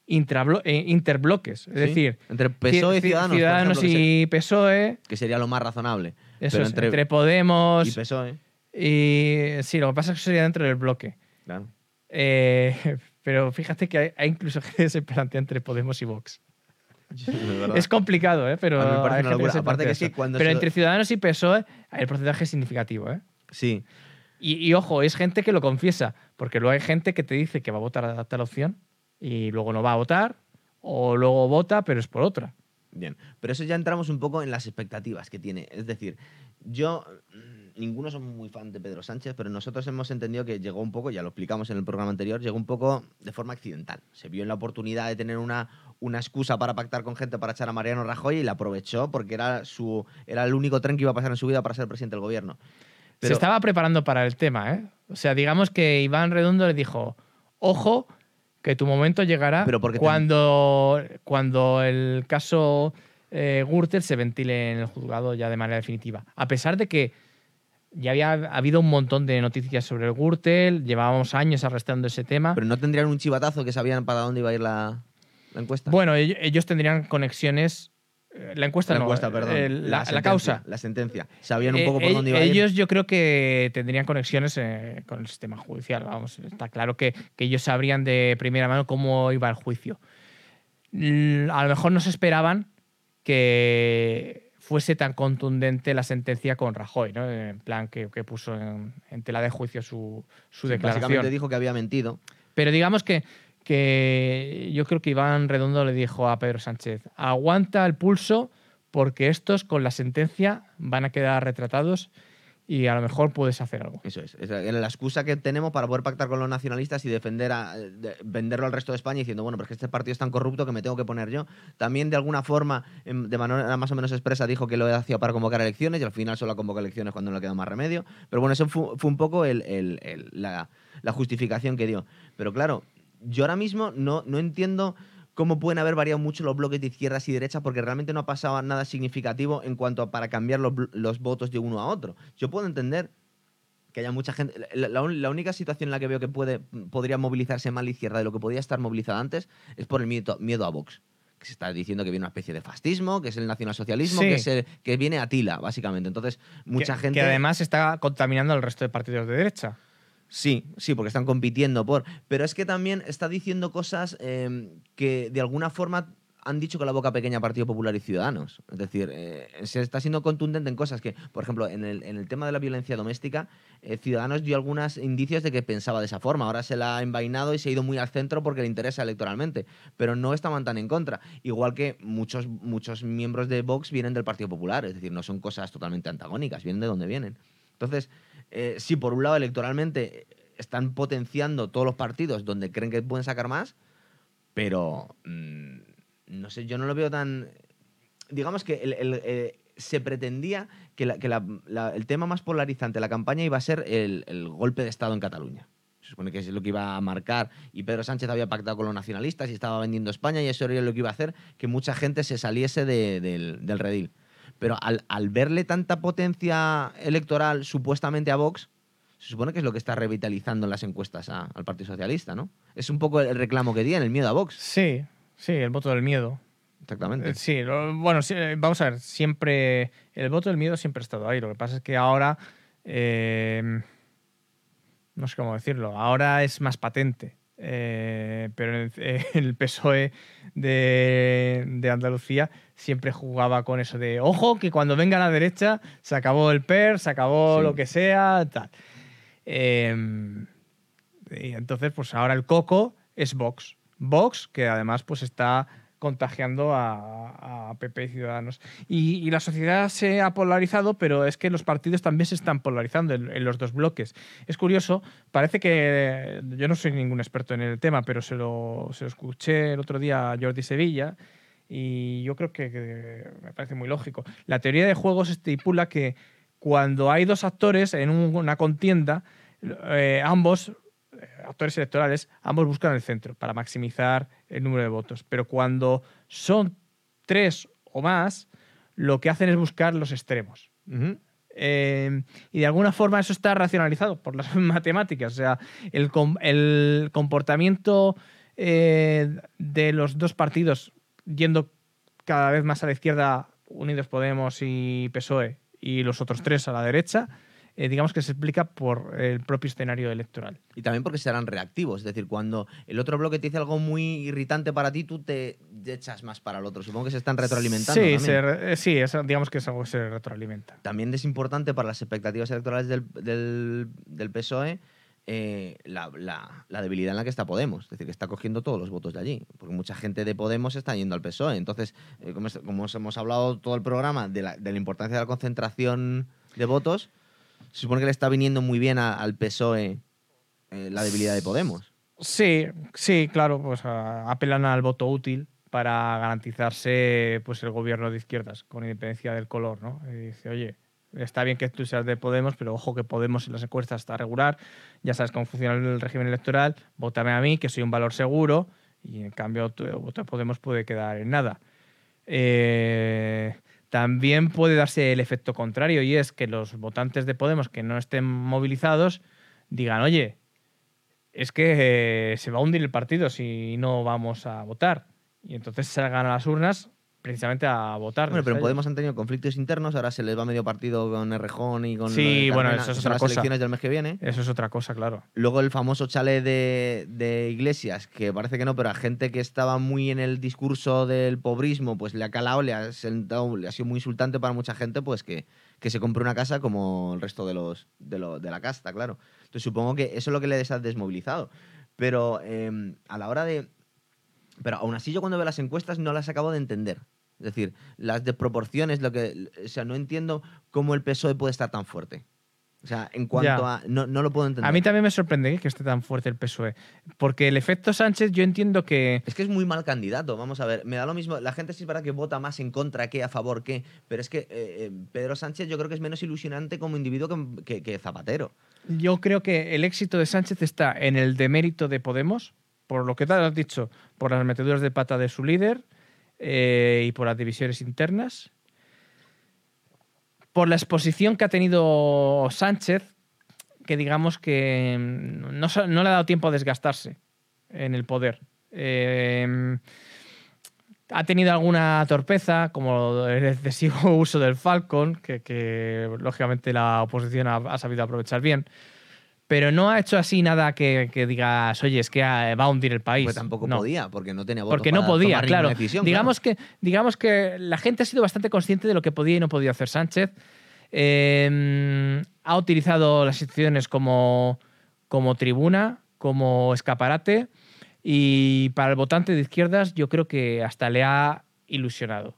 eh, interbloques. Es Sí, decir, entre PSOE y ci- Ciudadanos. ejemplo, y PSOE, que sería lo más razonable. eso Pero es, entre- entre, Podemos Y PSOE. y... Sí, lo que pasa es que sería dentro del bloque. Claro. Eh, pero fíjate que hay, hay incluso gente que se plantea entre Podemos y Vox. Es complicado, ¿eh? pero hay gente se Aparte que sí, cuando Pero se- entre Ciudadanos y PSOE hay el porcentaje significativo. ¿eh? Sí, Y, y ojo, es gente que lo confiesa, porque luego hay gente que te dice que va a votar a tal opción y luego no va a votar, o luego vota, pero es por otra. Bien, pero eso ya entramos un poco en las expectativas que tiene. Es decir, yo mm, ninguno somos muy fan de Pedro Sánchez, pero nosotros hemos entendido que llegó un poco, ya lo explicamos en el programa anterior, llegó un poco de forma accidental. Se vio en la oportunidad de tener una, una excusa para pactar con gente para echar a Mariano Rajoy y la aprovechó porque era, su, era el único tren que iba a pasar en su vida para ser presidente del gobierno. Se estaba preparando para el tema, ¿eh? O sea, digamos que Iván Redondo le dijo, ojo, que tu momento llegará Pero porque cuando, cuando el caso eh, Gürtel se ventile en el juzgado ya de manera definitiva. A pesar de que ya había habido un montón de noticias sobre el Gürtel, llevábamos años arrastrando ese tema. Pero no tendrían un chivatazo que sabían para dónde iba a ir la, la encuesta. Bueno, ellos, ellos tendrían conexiones. Eh, La encuesta la no, encuesta, perdón. eh, la, causa. La sentencia. Sabían un Eh, poco por eh, dónde iba ir. ellos yo creo que tendrían conexiones con el sistema judicial. Vamos, está claro que, que ellos sabrían de primera mano cómo iba el juicio. A lo mejor no se esperaban que fuese tan contundente la sentencia con Rajoy, ¿no? En plan que, que puso en, en tela de juicio su, su declaración. Básicamente dijo que había mentido. Pero digamos que, que yo creo que Iván Redondo le dijo a Pedro Sánchez, aguanta el pulso porque estos con la sentencia van a quedar retratados y a lo mejor puedes hacer algo. Eso es. Era la excusa que tenemos para poder pactar con los nacionalistas y defender a, de- venderlo al resto de España diciendo, bueno, pero es este partido es tan corrupto que me tengo que poner yo. También, de alguna forma, em, de manera más o menos expresa, dijo que lo hacía para convocar elecciones y al final solo convocó elecciones cuando no le quedó más remedio. Pero bueno, eso fue, fue un poco el- el- el- la, la justificación que dio. Pero claro, yo ahora mismo no, no entiendo cómo pueden haber variado mucho los bloques de izquierdas y derechas porque realmente no ha pasado nada significativo en cuanto a para cambiar los, los votos de uno a otro. Yo puedo entender que haya mucha gente. La, la la única situación en la que veo que puede, podría movilizarse más la izquierda de lo que podía estar movilizada antes es por el miedo, miedo a Vox. Que se está diciendo que viene una especie de fascismo, que es el nacionalsocialismo, Sí. que, es el- que viene a tila, básicamente. Entonces, mucha que, gente. Que además está contaminando al resto de partidos de derecha. Sí, sí, porque están compitiendo por. Pero es que también está diciendo cosas eh, que de alguna forma han dicho con la boca pequeña Partido Popular y Ciudadanos. Es decir, eh, se está siendo contundente en cosas que, por ejemplo, en el, en el tema de la violencia doméstica, eh, Ciudadanos dio algunos indicios de que pensaba de esa forma. Ahora se la ha envainado y se ha ido muy al centro porque le interesa electoralmente. Pero no estaban tan en contra. Igual que muchos, muchos miembros de Vox vienen del Partido Popular. Es decir, no son cosas totalmente antagónicas, vienen de donde vienen. Entonces, eh, sí, por un lado, electoralmente están potenciando todos los partidos donde creen que pueden sacar más, pero mm, no sé, yo no lo veo tan. Digamos que el- eh, se pretendía que, la- que la- el tema más polarizante de la campaña iba a ser el, el golpe de Estado en Cataluña. Se supone que es lo que iba a marcar. Y Pedro Sánchez había pactado con los nacionalistas y estaba vendiendo España, y eso era lo que iba a hacer que mucha gente se saliese de- del, del redil. Pero al, al verle tanta potencia electoral supuestamente a Vox, se supone que es lo que está revitalizando en las encuestas a- al Partido Socialista, ¿no? Es un poco el reclamo que tienen, el miedo a Vox. Sí, sí, el voto del miedo. Exactamente. Eh, Sí, lo- bueno, sí, eh, vamos a ver, siempre, el voto del miedo siempre ha estado ahí. Lo que pasa es que ahora, eh, no sé cómo decirlo, ahora es más patente. Eh, pero el, el PSOE de, de Andalucía siempre jugaba con eso de, ojo, que cuando venga la derecha se acabó el PER, se acabó Sí. lo que sea, tal. Eh, y entonces, pues ahora el coco es Vox. Vox, que además pues está contagiando a, PP y Ciudadanos. Y, la sociedad se ha polarizado, pero es que los partidos también se están polarizando en, los dos bloques. Es curioso, parece que yo no soy ningún experto en el tema, pero se lo, se escuché el otro día a Jordi Sevilla y yo creo que, me parece muy lógico. La teoría de juegos estipula que cuando hay dos actores en un- una contienda, eh, ambos actores electorales, ambos buscan el centro para maximizar el número de votos. Pero cuando son tres o más, lo que hacen es buscar los extremos. Eh, y de alguna forma eso está racionalizado por las matemáticas. O sea, el, com- el comportamiento eh, de los dos partidos yendo cada vez más a la izquierda, Unidos Podemos y PSOE, y los otros tres a la derecha, eh, digamos que se explica por el propio escenario electoral. Y también porque serán reactivos. Es decir, cuando el otro bloque te dice algo muy irritante para ti, tú te echas más para el otro. Supongo que se están retroalimentando. Sí, también. se re- sí es- digamos que es algo que se retroalimenta. También es importante para las expectativas electorales del, del, del PSOE eh, la, la- la debilidad en la que está Podemos. Es decir, que está cogiendo todos los votos de allí. Porque mucha gente de Podemos está yendo al PSOE. Entonces, eh, como, es- como hemos hablado todo el programa de la, de la importancia de la concentración de votos, Se supone que le está viniendo muy bien al PSOE eh, la debilidad de Podemos. Sí, sí, claro, pues a- apelan al voto útil para garantizarse pues el gobierno de izquierdas, con independencia del color, ¿no? Dice, oye, está bien que tú seas de Podemos, pero ojo que Podemos en las encuestas está regular, ya sabes cómo funciona el régimen electoral, vótame a mí, que soy un valor seguro, y en cambio tu voto a Podemos puede quedar en nada. Eh, también puede darse el efecto contrario, y es que los votantes de Podemos que no estén movilizados digan, oye, es que eh, se va a hundir el partido si no vamos a votar. Y entonces salgan a las urnas precisamente a votar. Bueno, pero en Podemos han tenido conflictos internos, ahora se les va medio partido con Errejón y con. Sí, bueno, Carmena, eso es otra las cosa. elecciones del mes que viene. Eso es otra cosa, claro. Luego el famoso chale de, de Iglesias, que parece que no, pero a gente que estaba muy en el discurso del pobrismo, pues le ha calado, le ha, sentado, le ha sido muy insultante para mucha gente, pues que, que se compre una casa como el resto de los de, lo- de la casta, claro. Entonces supongo que eso es lo que le ha desmovilizado. Pero eh, a la hora de... Pero aún así yo cuando veo las encuestas no las acabo de entender. Es decir, las desproporciones, lo que... O sea, no entiendo cómo el PSOE puede estar tan fuerte. O sea, en cuanto Ya. a... No, no lo puedo entender. A mí también me sorprende ¿eh? que esté tan fuerte el PSOE. Porque el efecto Sánchez, yo entiendo que. Es que es muy mal candidato, vamos a ver. Me da lo mismo. La gente sí es verdad que vota más en contra que a favor que. Pero es que eh, eh, Pedro Sánchez yo creo que es menos ilusionante como individuo que, que- que Zapatero. Yo creo que el éxito de Sánchez está en el demérito de Podemos, por lo que te has dicho, por las meteduras de pata de su líder eh, y por las divisiones internas. Por la exposición que ha tenido Sánchez, que digamos que mm, no, no le ha dado tiempo a desgastarse en el poder. Eh, ha tenido alguna torpeza, como el excesivo uso del Falcon, que, lógicamente la oposición ha sabido aprovechar bien. Pero no ha hecho así nada que, que digas, oye, es que ah, va a hundir el país. Pues tampoco No. podía, porque no tenía votos Porque no podía, tomar claro. decisión, digamos, Que, digamos que la gente ha sido bastante consciente de lo que podía y no podía hacer Sánchez. Eh, ha utilizado las instituciones como, como tribuna, como escaparate, y para el votante de izquierdas yo creo que hasta le ha ilusionado.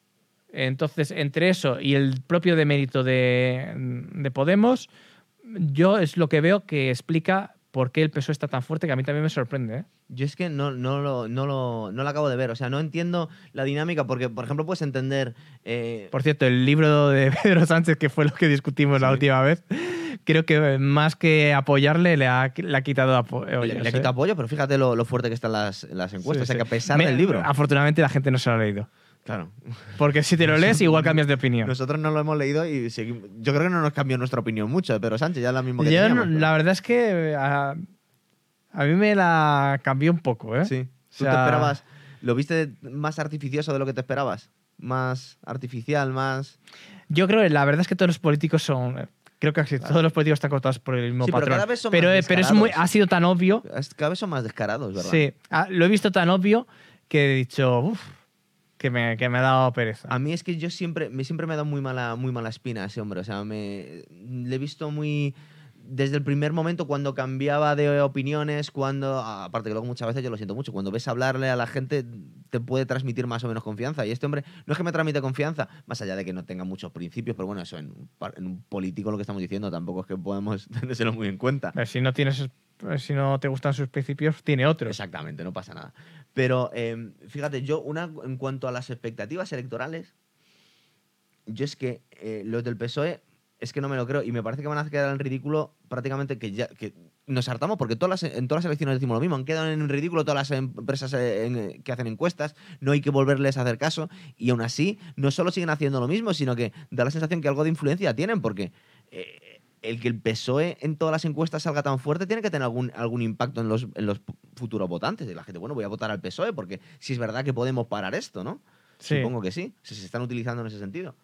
Entonces, entre eso y el propio demérito de, de Podemos, yo es lo que veo que explica por qué el PSOE está tan fuerte, que a mí también me sorprende. ¿eh? Yo es que no, no, lo, no, lo, no lo acabo de ver. O sea, no entiendo la dinámica, porque, por ejemplo, puedes entender. eh, Por cierto, el libro de Pedro Sánchez, que fue lo que discutimos la Sí. última vez, creo que más que apoyarle, le ha, le ha quitado apoyo. le, le quita apoyo, pero fíjate lo, lo fuerte que están las, las encuestas. o sea, que a pesar del libro. Afortunadamente la gente no se lo ha leído. Claro. Porque si te lo lees, igual cambias de opinión. Nosotros no lo hemos leído y seguimos. Yo creo que no nos cambió nuestra opinión mucho de Pedro Sánchez, ya es la misma que Yo teníamos, pero- la verdad es que a, a mí me la cambió un poco, ¿eh? Sí. ¿Tú sea- te esperabas? ¿Lo viste más artificioso de lo que te esperabas? ¿Más artificial, más...? Yo creo que la verdad es que todos los políticos son. Creo que casi todos los políticos están cortados por el mismo Sí, pero cada vez son pero, más eh, pero es muy, ha sido tan obvio Cada vez son más descarados, ¿verdad? Sí, ah, lo he visto tan obvio que he dicho, uff, que me, que me ha dado pereza. A mí es que yo siempre me, siempre me ha dado muy mala, muy mala espina ese hombre. O sea, me, le he visto muy... Desde el primer momento, cuando cambiaba de opiniones, cuando... Aparte que luego muchas veces yo lo siento mucho, cuando ves hablarle a la gente te puede transmitir más o menos confianza. Y este hombre no es que me transmite confianza, más allá de que no tenga muchos principios, pero bueno, eso en, en un político lo que estamos diciendo tampoco es que podemos tenérselo muy en cuenta. Ver, si no tienes, si no te gustan sus principios, tiene otros. Exactamente, no pasa nada. Pero eh, fíjate, yo, una, en cuanto a las expectativas electorales, yo es que eh, los del PSOE es que no me lo creo y me parece que van a quedar en ridículo prácticamente que ya que nos hartamos porque todas las, en todas las elecciones decimos lo mismo, han quedado en ridículo todas las empresas eh, en- que hacen encuestas, no hay que volverles a hacer caso y aún así no solo siguen haciendo lo mismo, sino que da la sensación que algo de influencia tienen porque eh, el que el PSOE en todas las encuestas salga tan fuerte tiene que tener algún, algún impacto en los, en los futuros votantes. Y la gente, bueno, voy a votar al PSOE porque si es verdad que podemos parar esto, ¿no? Sí. Supongo que sí. Si se están utilizando en ese sentido.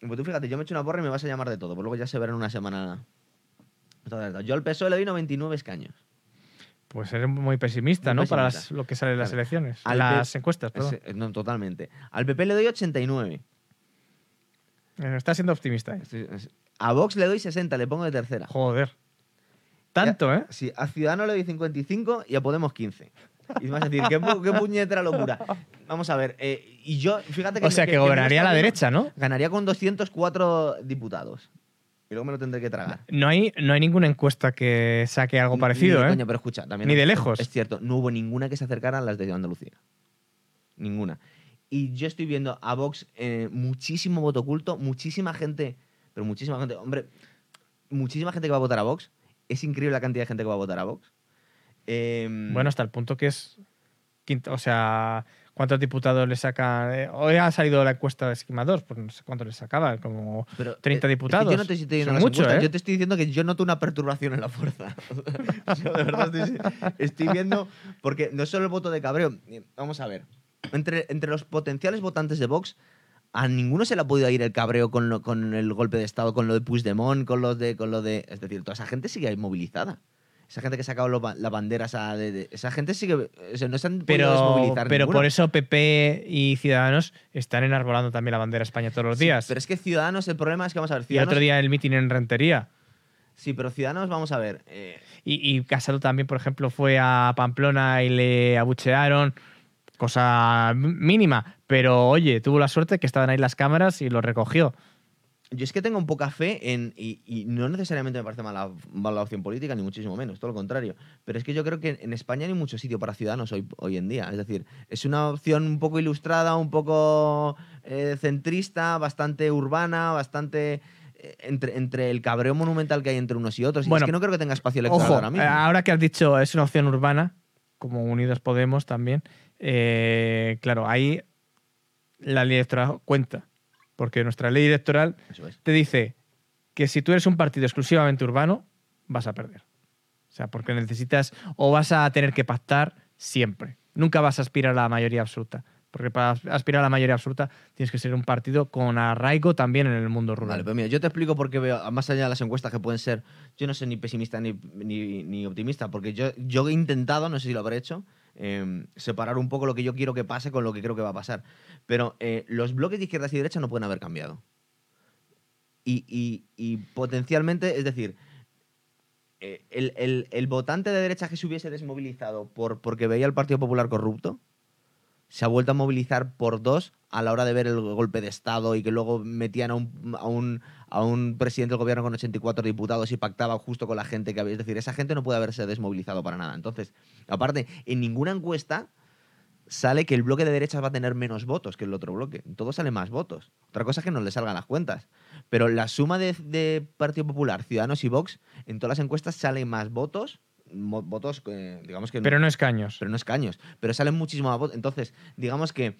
Pues tú fíjate, yo me he hecho una porra y me vas a llamar de todo. Pues luego ya se verá en una semana. Yo al PSOE le doy 99 escaños. Pues eres muy pesimista, Muy ¿no? Para las- lo que sale en las Claro. elecciones, Al las encuestas, perdón. No, totalmente. Al PP le doy 89. Eh, Estás siendo optimista, ¿eh? A Vox le doy 60, le pongo de tercera. Joder. Tanto, ¿eh? Sí, a Ciudadanos le doy 55 y a Podemos 15. Y vas a decir, ¿qué, pu- qué puñetera locura? Vamos a ver, eh, y yo, fíjate que... O sea, que, me gobernaría a la derecha, ¿no? Ganaría con 204 diputados. Y luego me lo tendré que tragar. No hay, no hay ninguna encuesta que saque algo parecido, ni de ¿eh? pero escucha, también Ni es- de lejos. Es cierto, no hubo ninguna que se acercara a las de Andalucía. Ninguna. Y yo estoy viendo a Vox eh, muchísimo voto oculto, muchísima gente, pero muchísima gente, hombre, muchísima gente que va a votar a Vox. Es increíble la cantidad de gente que va a votar a Vox. Em, Bueno, hasta el punto que es. quinto- o sea, ¿cuántos diputados le sacan? Eh, Hoy ha salido la encuesta de Sigma 2, pues no sé cuántos le sacaba, como pero, 30 eh, es que diputados. yo no te estoy diciendo mucho, ¿eh? yo te estoy diciendo que yo noto una perturbación en la fuerza. yo de verdad estoy, estoy viendo, porque no es solo el voto de cabreo. eh, Vamos a ver, entre, entre los potenciales votantes de Vox, a ninguno se le ha podido ir el cabreo con, lo- con el golpe de Estado, con lo de Puigdemont, con lo de, con lo de... Es decir, toda esa gente sigue ahí movilizada. Esa gente que ha sacado los las banderas, a- de- de- esa gente sigue... o sea, no se han podido Pero, desmovilizar pero por eso PP y Ciudadanos están enarbolando también la bandera de España todos los Sí, días. pero es que Ciudadanos, el problema es que, vamos a ver, y el Ciudadanos... otro día el mitin en Rentería. Sí, pero Ciudadanos, vamos a ver... eh, Y, y Casado también, por ejemplo, fue a Pamplona y le abuchearon. Cosa mínima. Pero oye, tuvo la suerte que estaban ahí las cámaras y lo recogió. Yo es que tengo un poca fe en. Y, y no necesariamente me parece mala, mala opción política, ni muchísimo menos, todo lo contrario. Pero es que yo creo que en España no hay mucho sitio para ciudadanos hoy, hoy en día. Es decir, es una opción un poco ilustrada, un poco eh, centrista, bastante urbana, bastante. eh, Entre, entre el cabreo monumental que hay entre unos y otros. Y Bueno, es que no creo que tenga espacio electoral Ojo, ahora mismo. ahora que has dicho es una opción urbana, como Unidos Podemos también, eh, claro, ahí la ley electoral cuenta. Porque nuestra ley electoral es. te dice que si tú eres un partido exclusivamente urbano, vas a perder. O sea, porque necesitas o vas a tener que pactar siempre. Nunca vas a aspirar a la mayoría absoluta. Porque para aspirar a la mayoría absoluta tienes que ser un partido con arraigo también en el mundo rural. Vale, pues mira, yo te explico por qué veo, más allá de las encuestas que pueden ser, yo no soy ni pesimista ni, ni, ni optimista, porque yo, yo he intentado, no sé si lo habré hecho, eh, separar un poco lo que yo quiero que pase con lo que creo que va a pasar. Pero eh, los bloques de izquierdas y derechas no pueden haber cambiado. Y, y- potencialmente, es decir, eh, el, el- el votante de derecha que se hubiese desmovilizado por, porque veía al Partido Popular corrupto, se ha vuelto a movilizar por dos a la hora de ver el golpe de Estado y que luego metían a un, a un, a un presidente del gobierno con 84 diputados y pactaba justo con la gente que había. Es decir, esa gente no puede haberse desmovilizado para nada. Entonces, aparte, en ninguna encuesta sale que el bloque de derechas va a tener menos votos que el otro bloque. En todo sale más votos. Otra cosa es que no le salgan las cuentas. Pero la suma de, de Partido Popular, Ciudadanos y Vox, en todas las encuestas salen más votos. Votos, que, digamos que Pero no escaños. pero no escaños, pero salen muchísimo más votos. Entonces, digamos que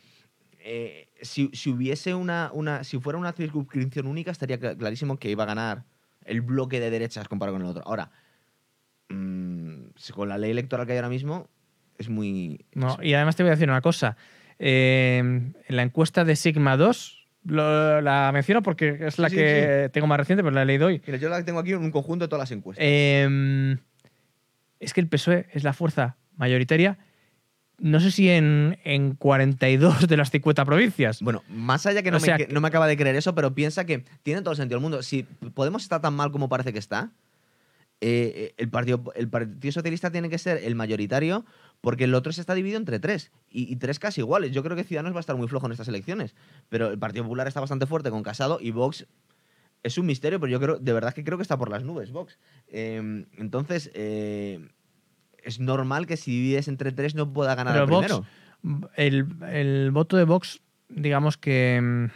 eh, si, si hubiese una, una, si fuera una circunscripción única, estaría cl- clarísimo que iba a ganar el bloque de derechas comparado con el otro. Ahora, mm, con la ley electoral que hay ahora mismo, es muy... No, y además te voy a decir una cosa. Eh, en la encuesta de Sigma 2, lo- la menciono porque es la Sí, sí, que tengo más reciente, pero la he leído hoy. Mira, yo la tengo aquí en un conjunto de todas las encuestas. Eh, es que el PSOE es la fuerza mayoritaria, no sé si en, en 42 de las 50 provincias. Bueno, más allá que no, O sea me, que- no me acaba de creer eso, pero piensa que tiene todo el sentido del mundo. Si Podemos estar tan mal como parece que está, eh, el, partido, el Partido Socialista tiene que ser el mayoritario porque el otro se está dividido entre tres y, y tres casi iguales. Yo creo que Ciudadanos va a estar muy flojo en estas elecciones, pero el Partido Popular está bastante fuerte con Casado y Vox es un misterio, pero yo creo, de verdad que creo que está por las nubes, Vox. Eh, entonces, eh, es normal que si divides entre tres no pueda ganar Pero el Vox, primero. el, el voto de Vox, digamos que.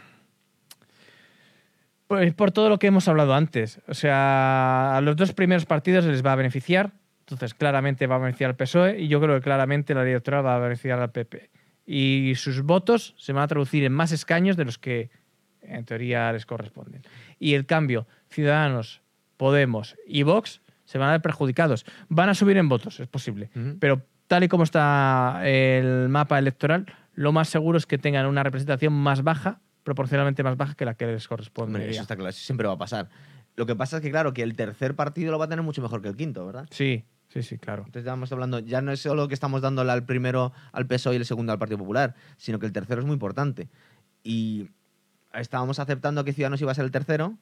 Pues por todo lo que hemos hablado antes. O sea, a los dos primeros partidos les va a beneficiar. Entonces, claramente va a beneficiar al PSOE y yo creo que claramente la ley electoral va a beneficiar al PP. Y sus votos se van a traducir en más escaños de los que en teoría les corresponden. Y el cambio, Ciudadanos, Podemos y Vox se van a ver perjudicados. Van a subir en votos, es posible. Pero tal y como está el mapa electoral, lo más seguro es que tengan una representación más baja, proporcionalmente más baja que la que les corresponde. Hombre, eso está claro, eso siempre va a pasar. Lo que pasa es que, claro, que el tercer partido lo va a tener mucho mejor que el quinto, ¿verdad? Sí, sí, sí, claro. Entonces ya estamos hablando, ya no es solo que estamos dándole al primero al PSOE y el segundo al Partido Popular, sino que el tercero es muy importante. Y estábamos aceptando que Ciudadanos iba a ser el tercero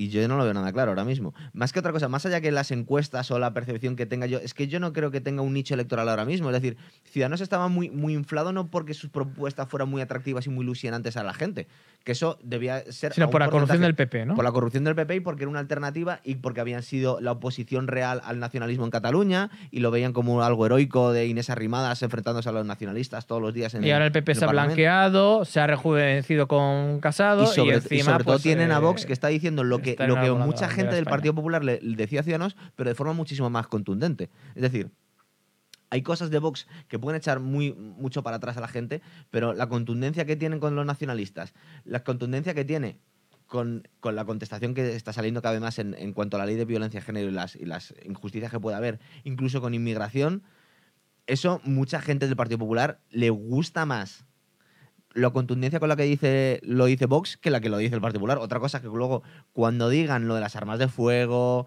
Y yo no lo veo nada claro ahora mismo. Más que otra cosa, más allá que las encuestas o la percepción que tenga yo, es que yo no creo que tenga un nicho electoral ahora mismo. Es decir, Ciudadanos estaba muy, muy inflado no porque sus propuestas fueran muy atractivas y muy ilusionantes a la gente, que eso debía ser... Sino por la corrupción del PP, ¿no? Por la corrupción del PP y porque era una alternativa y porque habían sido la oposición real al nacionalismo en Cataluña y lo veían como algo heroico de Inés Arrimadas enfrentándose a los nacionalistas todos los días en Y ahora el PP se ha blanqueado, se ha rejuvenecido con Casado Y y, sobre, y encima sobre todo pues, tienen a eh, Vox que está diciendo lo que, lo mucha gente del. Partido Popular le decía a Ciudadanos, pero de forma muchísimo más contundente. Es decir, hay cosas de Vox que pueden echar muy, mucho para atrás a la gente, pero la contundencia que tienen con los nacionalistas, la contundencia que tiene con, con la contestación que está saliendo cada vez más en, cuanto a la ley de violencia de género y las, y las injusticias que puede haber, incluso con inmigración, eso mucha gente del Partido Popular le gusta más la contundencia con la que dice lo dice Vox que la que lo dice el Partido Popular. Otra cosa es que luego cuando digan lo de las armas de fuego,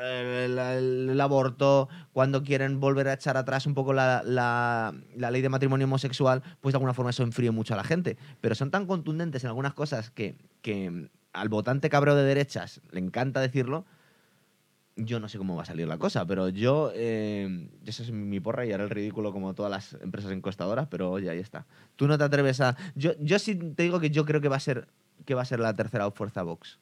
el, el- el aborto, cuando quieren volver a echar atrás un poco la, la- la ley de matrimonio homosexual, pues de alguna forma eso enfríe mucho a la gente. Pero son tan contundentes en algunas cosas que, que al votante cabreo de derechas le encanta decirlo. Yo no sé cómo va a salir la cosa, pero yo. Eh, esa es mi porra y haré el ridículo como todas las empresas encuestadoras, pero oye, ahí está. Tú no te atreves a. Yo, yo sí te digo que yo creo que va a ser, que va a ser la tercera fuerza Vox.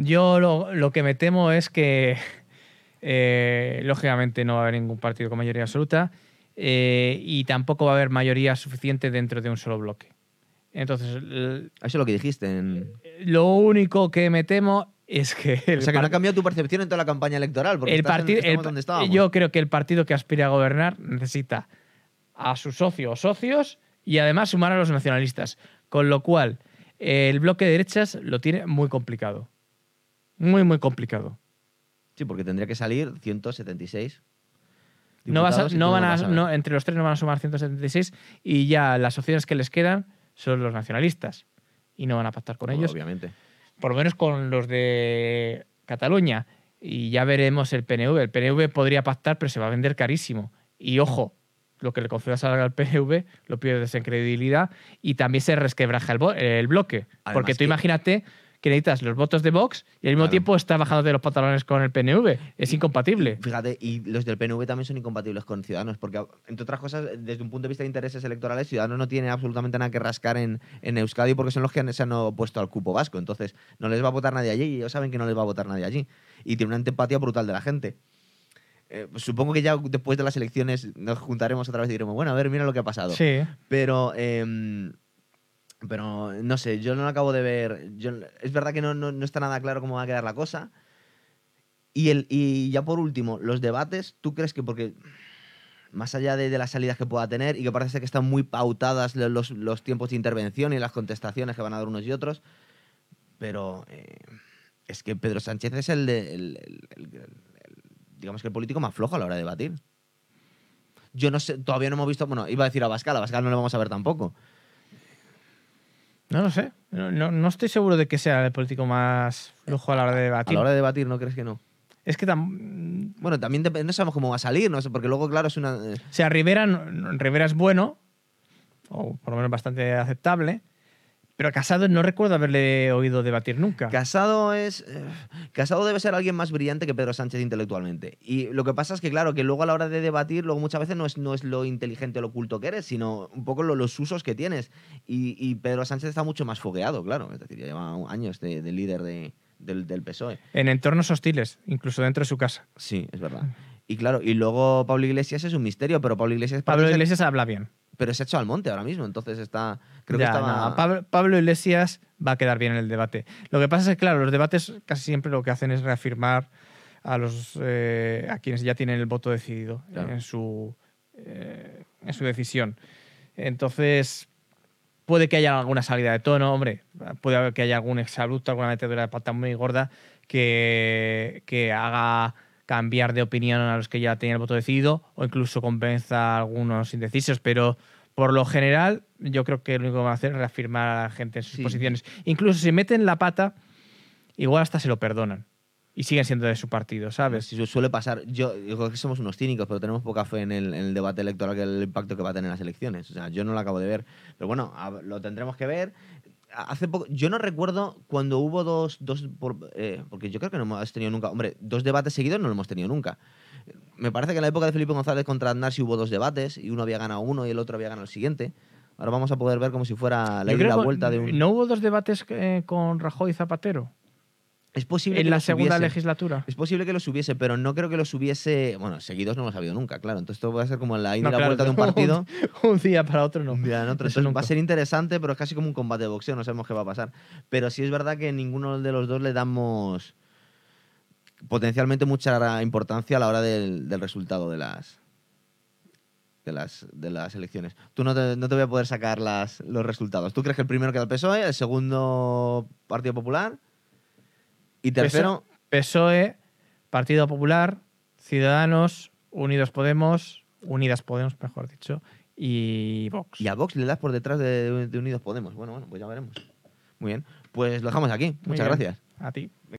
Yo lo, lo que me temo es que, eh, lógicamente, no va a haber ningún partido con mayoría absoluta eh, y tampoco va a haber mayoría suficiente dentro de un solo bloque. Entonces, Eso es lo que dijiste. En... lo único que me temo es que el O sea, que no ha cambiado tu percepción en toda la campaña electoral. Porque el partido, yo creo que el partido que aspira a gobernar necesita a sus socios o socios y además sumar a los nacionalistas. Con lo cual, eh, el bloque de derechas lo tiene muy complicado. Muy, muy complicado. Sí, porque tendría que salir 176. No vas a- no van a, no, entre los tres no van a sumar 176 y ya las opciones que les quedan son los nacionalistas. Y no van a pactar con ellos, Obviamente. por lo menos con los de Cataluña. Y ya veremos el PNV. El PNV podría pactar, pero se va a vender carísimo. Y ojo, lo que le concedas al PNV lo pierdes en credibilidad y también se resquebraja el, el bloque. Además Porque tú que- imagínate que necesitas los votos de Vox y al mismo Claro. tiempo está bajándote los pantalones con el PNV. Es incompatible. Fíjate, y los del PNV también son incompatibles con Ciudadanos, porque, entre otras cosas, desde un punto de vista de intereses electorales, Ciudadanos no tiene absolutamente nada que rascar en, en Euskadi porque son los que se han opuesto al cupo vasco. Entonces, no les va a votar nadie allí y ellos saben que no les va a votar nadie allí. Y tiene una antipatía brutal de la gente. Eh, pues supongo que ya después de las elecciones nos juntaremos otra vez y diremos, bueno, a ver, mira lo que ha pasado. Sí. Pero, em, pero no sé, yo no lo acabo de ver. Es verdad que no, no- no está nada claro cómo va a quedar la cosa. Y, el, y ya por último, los debates, ¿tú crees que porque más allá de, de las salidas que pueda tener y que parece que están muy pautadas lo- los, los tiempos de intervención y las contestaciones que van a dar unos y otros, pero eh, es que Pedro Sánchez es el, de- el- digamos que el político más flojo a la hora de debatir. Yo no sé, todavía no hemos visto, bueno, iba a decir a Bascal, a Bascal no lo vamos a ver tampoco. No lo sé. No, no- no estoy seguro de que sea el político más flujo a la hora de A debatir. la hora de debatir, ¿no crees que no? Es que tam- Bueno, también no sabemos cómo va a salir, no porque luego, claro, es una. eh, O sea, Rivera, Rivera es bueno, o por lo menos bastante aceptable, pero Casado no recuerdo haberle oído debatir nunca. Casado es. eh, Casado debe ser alguien más brillante que Pedro Sánchez intelectualmente. Y lo que pasa es que, claro, que luego a la hora de debatir, luego muchas veces no es, no es lo inteligente o lo culto que eres, sino un poco lo- los usos que tienes. Y, y Pedro Sánchez está mucho más fogueado, claro. Es decir, ya lleva años de, de líder de- del, del PSOE. En entornos hostiles, incluso dentro de su casa. Sí, es verdad. Y claro, y luego Pablo Iglesias es un misterio, pero Pablo Iglesias. Pablo Iglesias habla bien. Pero se ha hecho al monte ahora mismo, entonces está. Creo Ya, que estaba. no, Pablo, Iglesias va a quedar bien en el debate. Lo que pasa es que, claro, los debates casi siempre lo que hacen es reafirmar a los eh, a quienes ya tienen el voto decidido Claro. en, su, eh, en su decisión. Entonces, puede que haya alguna salida de tono, hombre, puede haber que haya algún exabrupto, alguna metedura de pata muy gorda que, que haga cambiar de opinión a los que ya tenían el voto decidido o incluso convenza a algunos indecisos, pero por lo general yo creo que lo único que van a hacer es reafirmar a la gente en sus Sí. posiciones. Incluso si meten la pata, igual hasta se lo perdonan y siguen siendo de su partido, ¿sabes? Su- suele pasar. Yo digo que somos unos cínicos, pero tenemos poca fe en el, en el debate electoral que el impacto que va a tener en las elecciones. O sea, yo no lo acabo de ver. Pero bueno, lo tendremos que ver. Hace poco, yo no recuerdo cuando hubo dos, dos por- eh, porque yo creo que no hemos tenido nunca, hombre, dos debates seguidos no lo hemos tenido nunca. Me parece que en la época de Felipe González contra Aznar sí hubo dos debates y uno había ganado uno y el otro había ganado el siguiente. Ahora vamos a poder ver como si fuera la ida y la vuelta de un... ¿No hubo dos debates eh, con Rajoy y Zapatero es posible en que la segunda hubiese. legislatura? Es posible que los hubiese, pero no creo que los hubiese. Bueno, seguidos no los ha habido nunca, claro. Entonces esto va a ser como la ida No, claro, vuelta de un partido. Un día para otro no. Un día en otro. Eso Entonces va a ser interesante, pero es casi como un combate de boxeo, no sabemos qué va a pasar. Pero sí es verdad que ninguno de los dos le damos potencialmente mucha importancia a la hora del, del resultado de las, de las de las elecciones. Tú no te, no te voy a poder sacar las, los resultados. ¿Tú crees que el primero queda el PSOE, el segundo Partido Popular y tercero PSOE, Partido Popular, Ciudadanos, Unidos Podemos, Unidas Podemos, mejor dicho, y Vox. y a Vox le das por detrás de, de Unidos Podemos? Bueno, bueno, pues ya veremos. Muy bien. Pues lo dejamos aquí. Muy Muchas bien. gracias. A ti.